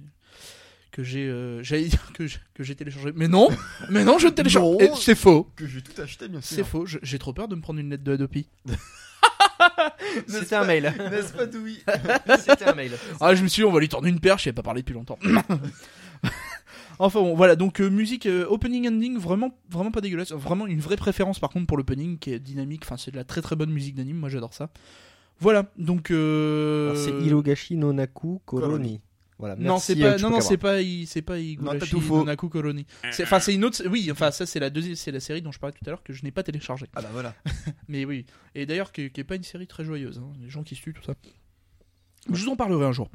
que j'ai, euh, j'allais dire que j'ai, que j'ai téléchargé. Mais non, mais non, je télécharge. C'est faux. Que j'ai tout acheté, bien sûr. C'est faux. je- J'ai trop peur de me prendre une lettre de Adopi. C'était un mail. N'est-ce pas, Doui C'était un mail. Ah, je me suis dit, on va lui tendre une perche, j'avais pas parlé depuis longtemps. enfin bon, voilà, donc euh, musique euh, opening ending, vraiment, vraiment pas dégueulasse. Vraiment une vraie préférence par contre pour l'opening qui est dynamique. Enfin, c'est de la très très bonne musique d'anime, moi j'adore ça. Voilà, donc. Euh... C'est Hirogashi no Naku Koroni. Voilà. Non, c'est pas, euh, non, non, c'est pas, c'est pas Igurashi. Nonaku Koroni. Enfin, c'est une autre, oui, enfin, ça, c'est la deuxième, c'est la série dont je parlais tout à l'heure que je n'ai pas téléchargée. Ah bah voilà. Mais oui. Et d'ailleurs, qui, qui est pas une série très joyeuse, hein, les gens qui se tuent, tout ça. Je vous en parlerai un jour.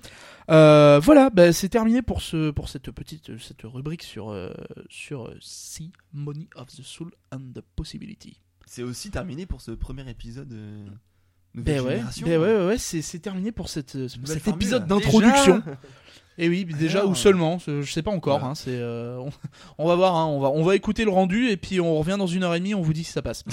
Euh, voilà, bah, c'est terminé pour ce, pour cette petite, cette rubrique sur, euh, sur euh, Sea Money of the Soul and the Possibility. C'est aussi terminé pour ce premier épisode. Ben ouais, ben ouais, ouais, ouais, c'est, terminé pour cette, euh, cet formule. épisode d'introduction. Et oui, déjà ou seulement, je sais pas encore. voilà. hein, c'est, euh, on, on va voir, hein, on va, on va écouter le rendu et puis on revient dans une heure et demie, on vous dit si ça passe.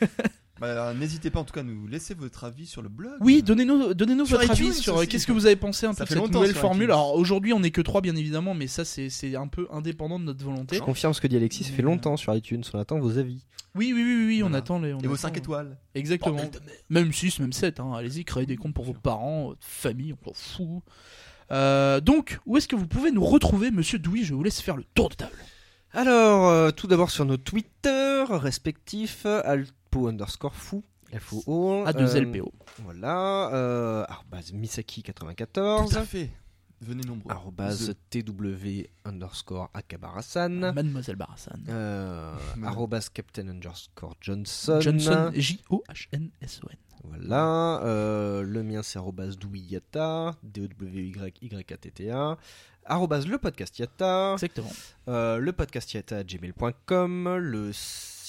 Bah, N'hésitez pas en tout cas à nous laisser votre avis sur le blog. Oui, donnez-nous, donnez-nous Sur votre iTunes avis sur euh, qu'est-ce que vous avez pensé un peu de cette nouvelle formule. iTunes. Alors aujourd'hui, on n'est que trois bien évidemment, mais ça c'est c'est un peu indépendant de notre volonté. Je confirme ce que dit Alexis, ça fait longtemps sur iTunes, on attend vos avis. Oui, oui, oui, oui, oui, on attend les. on Et vos attend, 5 euh, étoiles. Exactement. Même 6, même 7. Hein. Allez-y, créez des comptes pour vos parents, votre famille, on s'en fout. Euh, donc, où est-ce que vous pouvez nous retrouver, monsieur Douy? Je vous laisse faire le tour de table. Alors, euh, tout d'abord sur nos Twitter respectifs, underscore fou, FOO. A2LPO. Voilà, euh, arrobase Tout Misaki94, à fait. Venez nombreux. arrobase TW underscore Akabarasan, Mademoiselle Barassan. euh, arrobase Captain underscore Johnson. Johnson, J-O-H-N-S-O-N. Voilà, euh, le mien c'est arrobase Douyata, D-O-W-Y-Y-A-T-T-A, arrobase le podcast Yata, Exactement. euh, le podcast Yata gmail.com, le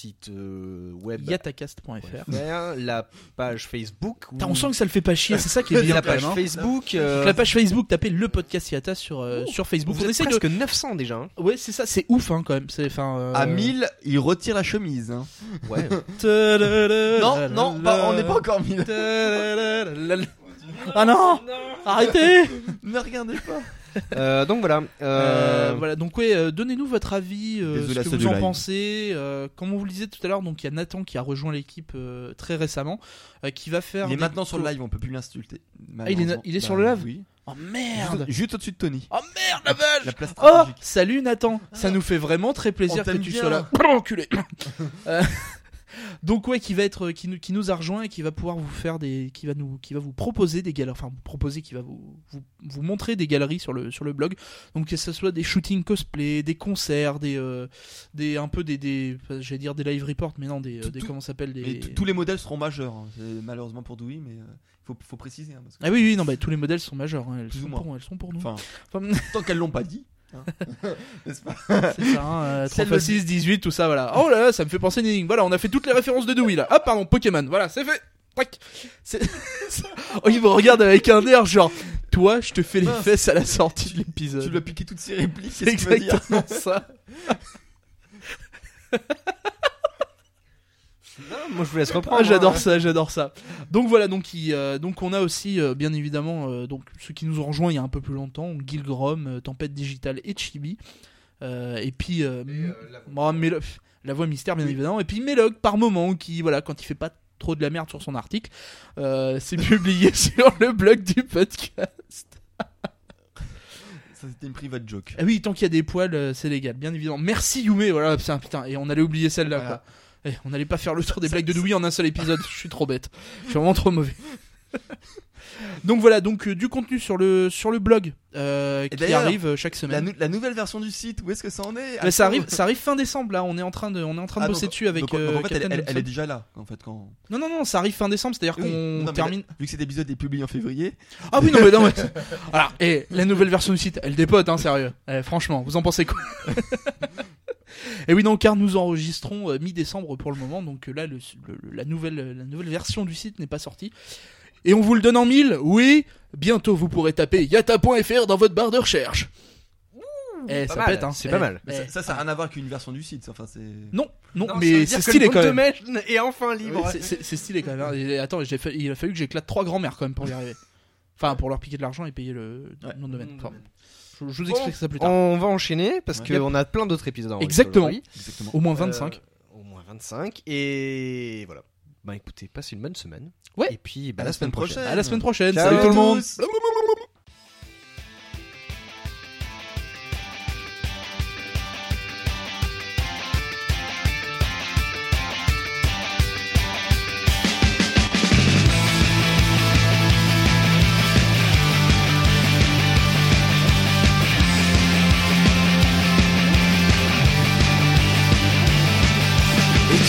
site euh, web Yatacast.fr. FR, la page Facebook. Où- On sent que ça le fait pas chier, c'est ça qui est bien la page même, hein. Facebook. euh, La page Facebook, tapez le podcast Yata sur, euh, Ouh, sur Facebook. vous On êtes essaie de. presque 900 déjà. hein. Ouais, c'est ça, c'est ouf hein, quand même. C'est, enfin, euh, À 1000, il retire la chemise. hein. Ouais. Non, non, pas- on n'est pas encore 1000. Ah non Arrêtez ne regardez pas. Euh, donc voilà. Euh, Euh, voilà, donc ouais, euh, donnez-nous votre avis, euh, Désolé ce que vous en live. pensez. Euh, comme on vous le disait tout à l'heure, donc il y a Nathan qui a rejoint l'équipe euh, très récemment, euh, qui va faire. Il est des maintenant sur le live, on peut plus l'insulter. Ah, il est il est sur le live Oui. Oh merde Juste, au-dessus de Tony. Oh merde la vache La place Oh. Salut Nathan Ça nous fait vraiment très plaisir que tu bien. sois là. Oh, enculé Euh, Donc ouais, qui va être, qui nous, qui nous a rejoint et qui va pouvoir vous faire des, qui va nous, qui va vous proposer des galeries, enfin vous proposer, qui va vous, vous, vous montrer des galeries sur le, sur le blog. Donc que ce soit des shootings cosplay, des concerts, des, euh, des, un peu des, des, j'allais dire des live reports, mais non, des, euh, Tout- des tout- comment s'appelle des. Tous les modèles seront majeurs. hein. Malheureusement pour Dewey, mais il faut, faut préciser. hein, parce que- Ah oui, oui, non, bah, tous les modèles sont majeurs. hein, Elles, sont pour, elles sont pour nous. Enfin, Enfin, tant qu'elles l'ont pas dit. Hein. N'est-ce pas C'est ça, hein, euh, Celle 3 le x 6, 18, tout ça, voilà. Oh là là, ça me fait penser à une énigme. Voilà, on a fait toutes les références de Dewey là. Ah, pardon, Pokémon, voilà, c'est fait. Tac. C'est- oh, il me regarde avec un air genre, toi, je te fais les Mince. fesses à la sortie de Tu l'épisode. lui as piqué toutes ses répliques. C'est qu'est-ce que tu veux dire exactement ça. Moi je vous laisse reprendre. Ah, j'adore hein. ça, j'adore ça. Donc voilà, donc, il, euh, donc on a aussi euh, bien évidemment euh, donc ceux qui nous ont rejoints il y a un peu plus longtemps, Gilgrom, euh, Tempête Digitale et Chibi. Euh, et puis euh, M- bon, Mélo- la voix mystère bien évidemment. Et puis Melog par moment qui voilà quand il fait pas trop de la merde sur son article, euh, c'est publié sur le blog du podcast. Ça c'était une private joke. Ah oui, tant qu'il y a des poils, c'est légal, bien évidemment. Merci Yume, voilà, putain, putain, et on allait oublier celle-là, Voilà. quoi. Eh, on n'allait pas faire le tour des blagues de Louis en un seul épisode, je suis trop bête. Je suis vraiment trop mauvais. donc voilà, donc euh, du contenu sur le sur le blog euh, qui arrive euh, chaque La, semaine. nou- la nouvelle version du site, où est-ce que ça en est? Ça arrive, ça arrive fin décembre là. On est en train de, on est en train de Ah, bosser donc- dessus avec. donc, donc, en fait, elle, est déjà là, en fait, quand. Non non non, ça arrive fin décembre, c'est-à-dire Oui, qu'on termine. là, vu que cet épisode est publié en février, Ah oui non mais non mais. Alors et la nouvelle version du site, elle dépote hein sérieux. Eh, franchement, vous en pensez quoi? Et oui non car nous enregistrons euh, mi-décembre pour le moment, donc euh, là le, le- la nouvelle la nouvelle version du site n'est pas sortie. Et on vous le donne en mille, oui. Bientôt vous pourrez taper yata.fr dans votre barre de recherche. Eh, ça mal, pète hein. c'est Eh, pas mal. eh. ça, ça, ça a rien à voir qu'une version du site. Enfin, c'est. Non non, mais c'est stylé le quand même. de Mèche est enfin libre. Oui, c'est- stylé quand même. hein. Et attends, j'ai fait- il a fallu que j'éclate trois grands-mères quand même pour y arriver. Enfin, pour leur piquer de l'argent et payer le Ouais. nom de Enfin, domaine. Je, vous Bon, explique ça plus tard. On va enchaîner parce Ouais. qu'on a plein d'autres épisodes. Exactement. Exactement. Au moins 25. Euh, au moins 25. Et voilà. Bah écoutez, passez une bonne semaine. Ouais. Et puis bah, À la semaine prochaine. À la semaine prochaine. Ciao Salut tout le monde.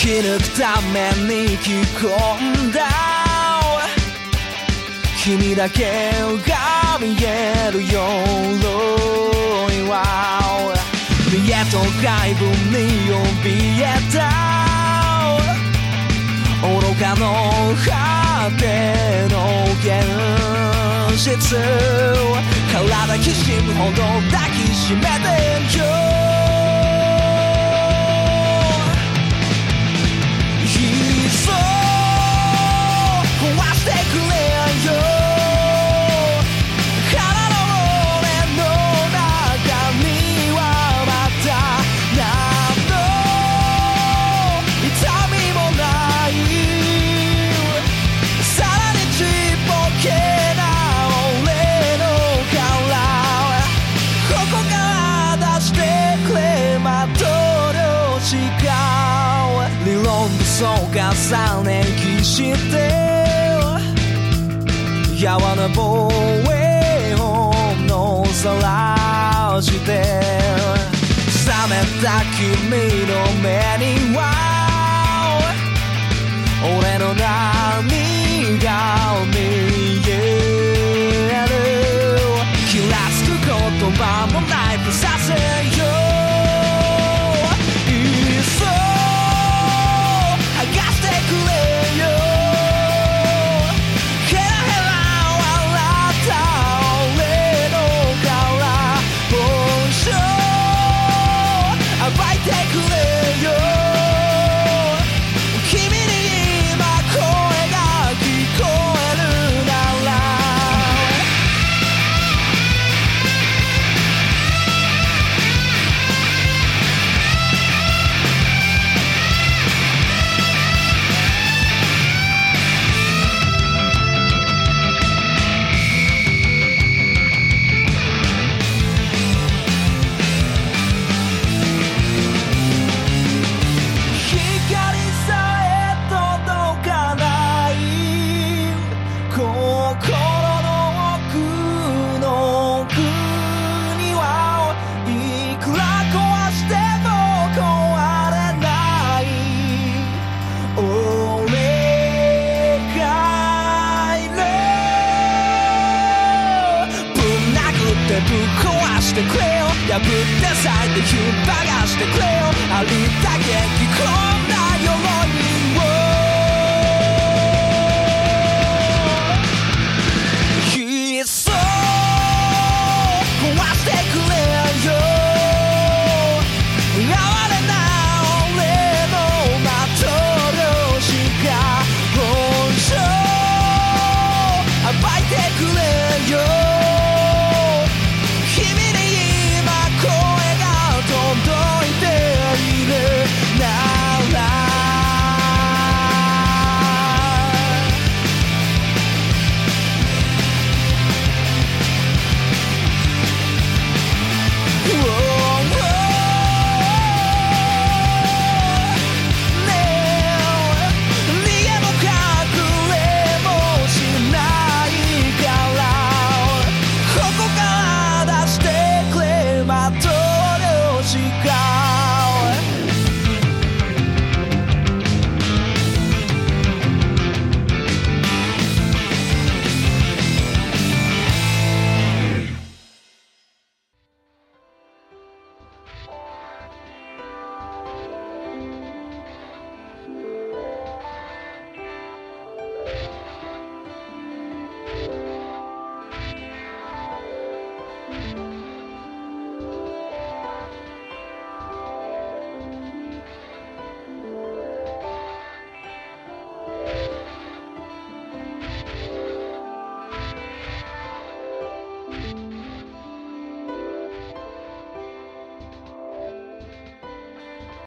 き抜くために着込んだ君だけが見える夜は見えと外部に怯えた愚かの果ての現実体きしむほど抱きしめてよしてくれよ。空の俺の中にはまた何の痛みもないさらにちっぽけな俺の殻ここから出してくれまと量しか理論武装重ねきして。やわな防衛本のさらして冷めた君の目には俺の何が見える気らつく言葉も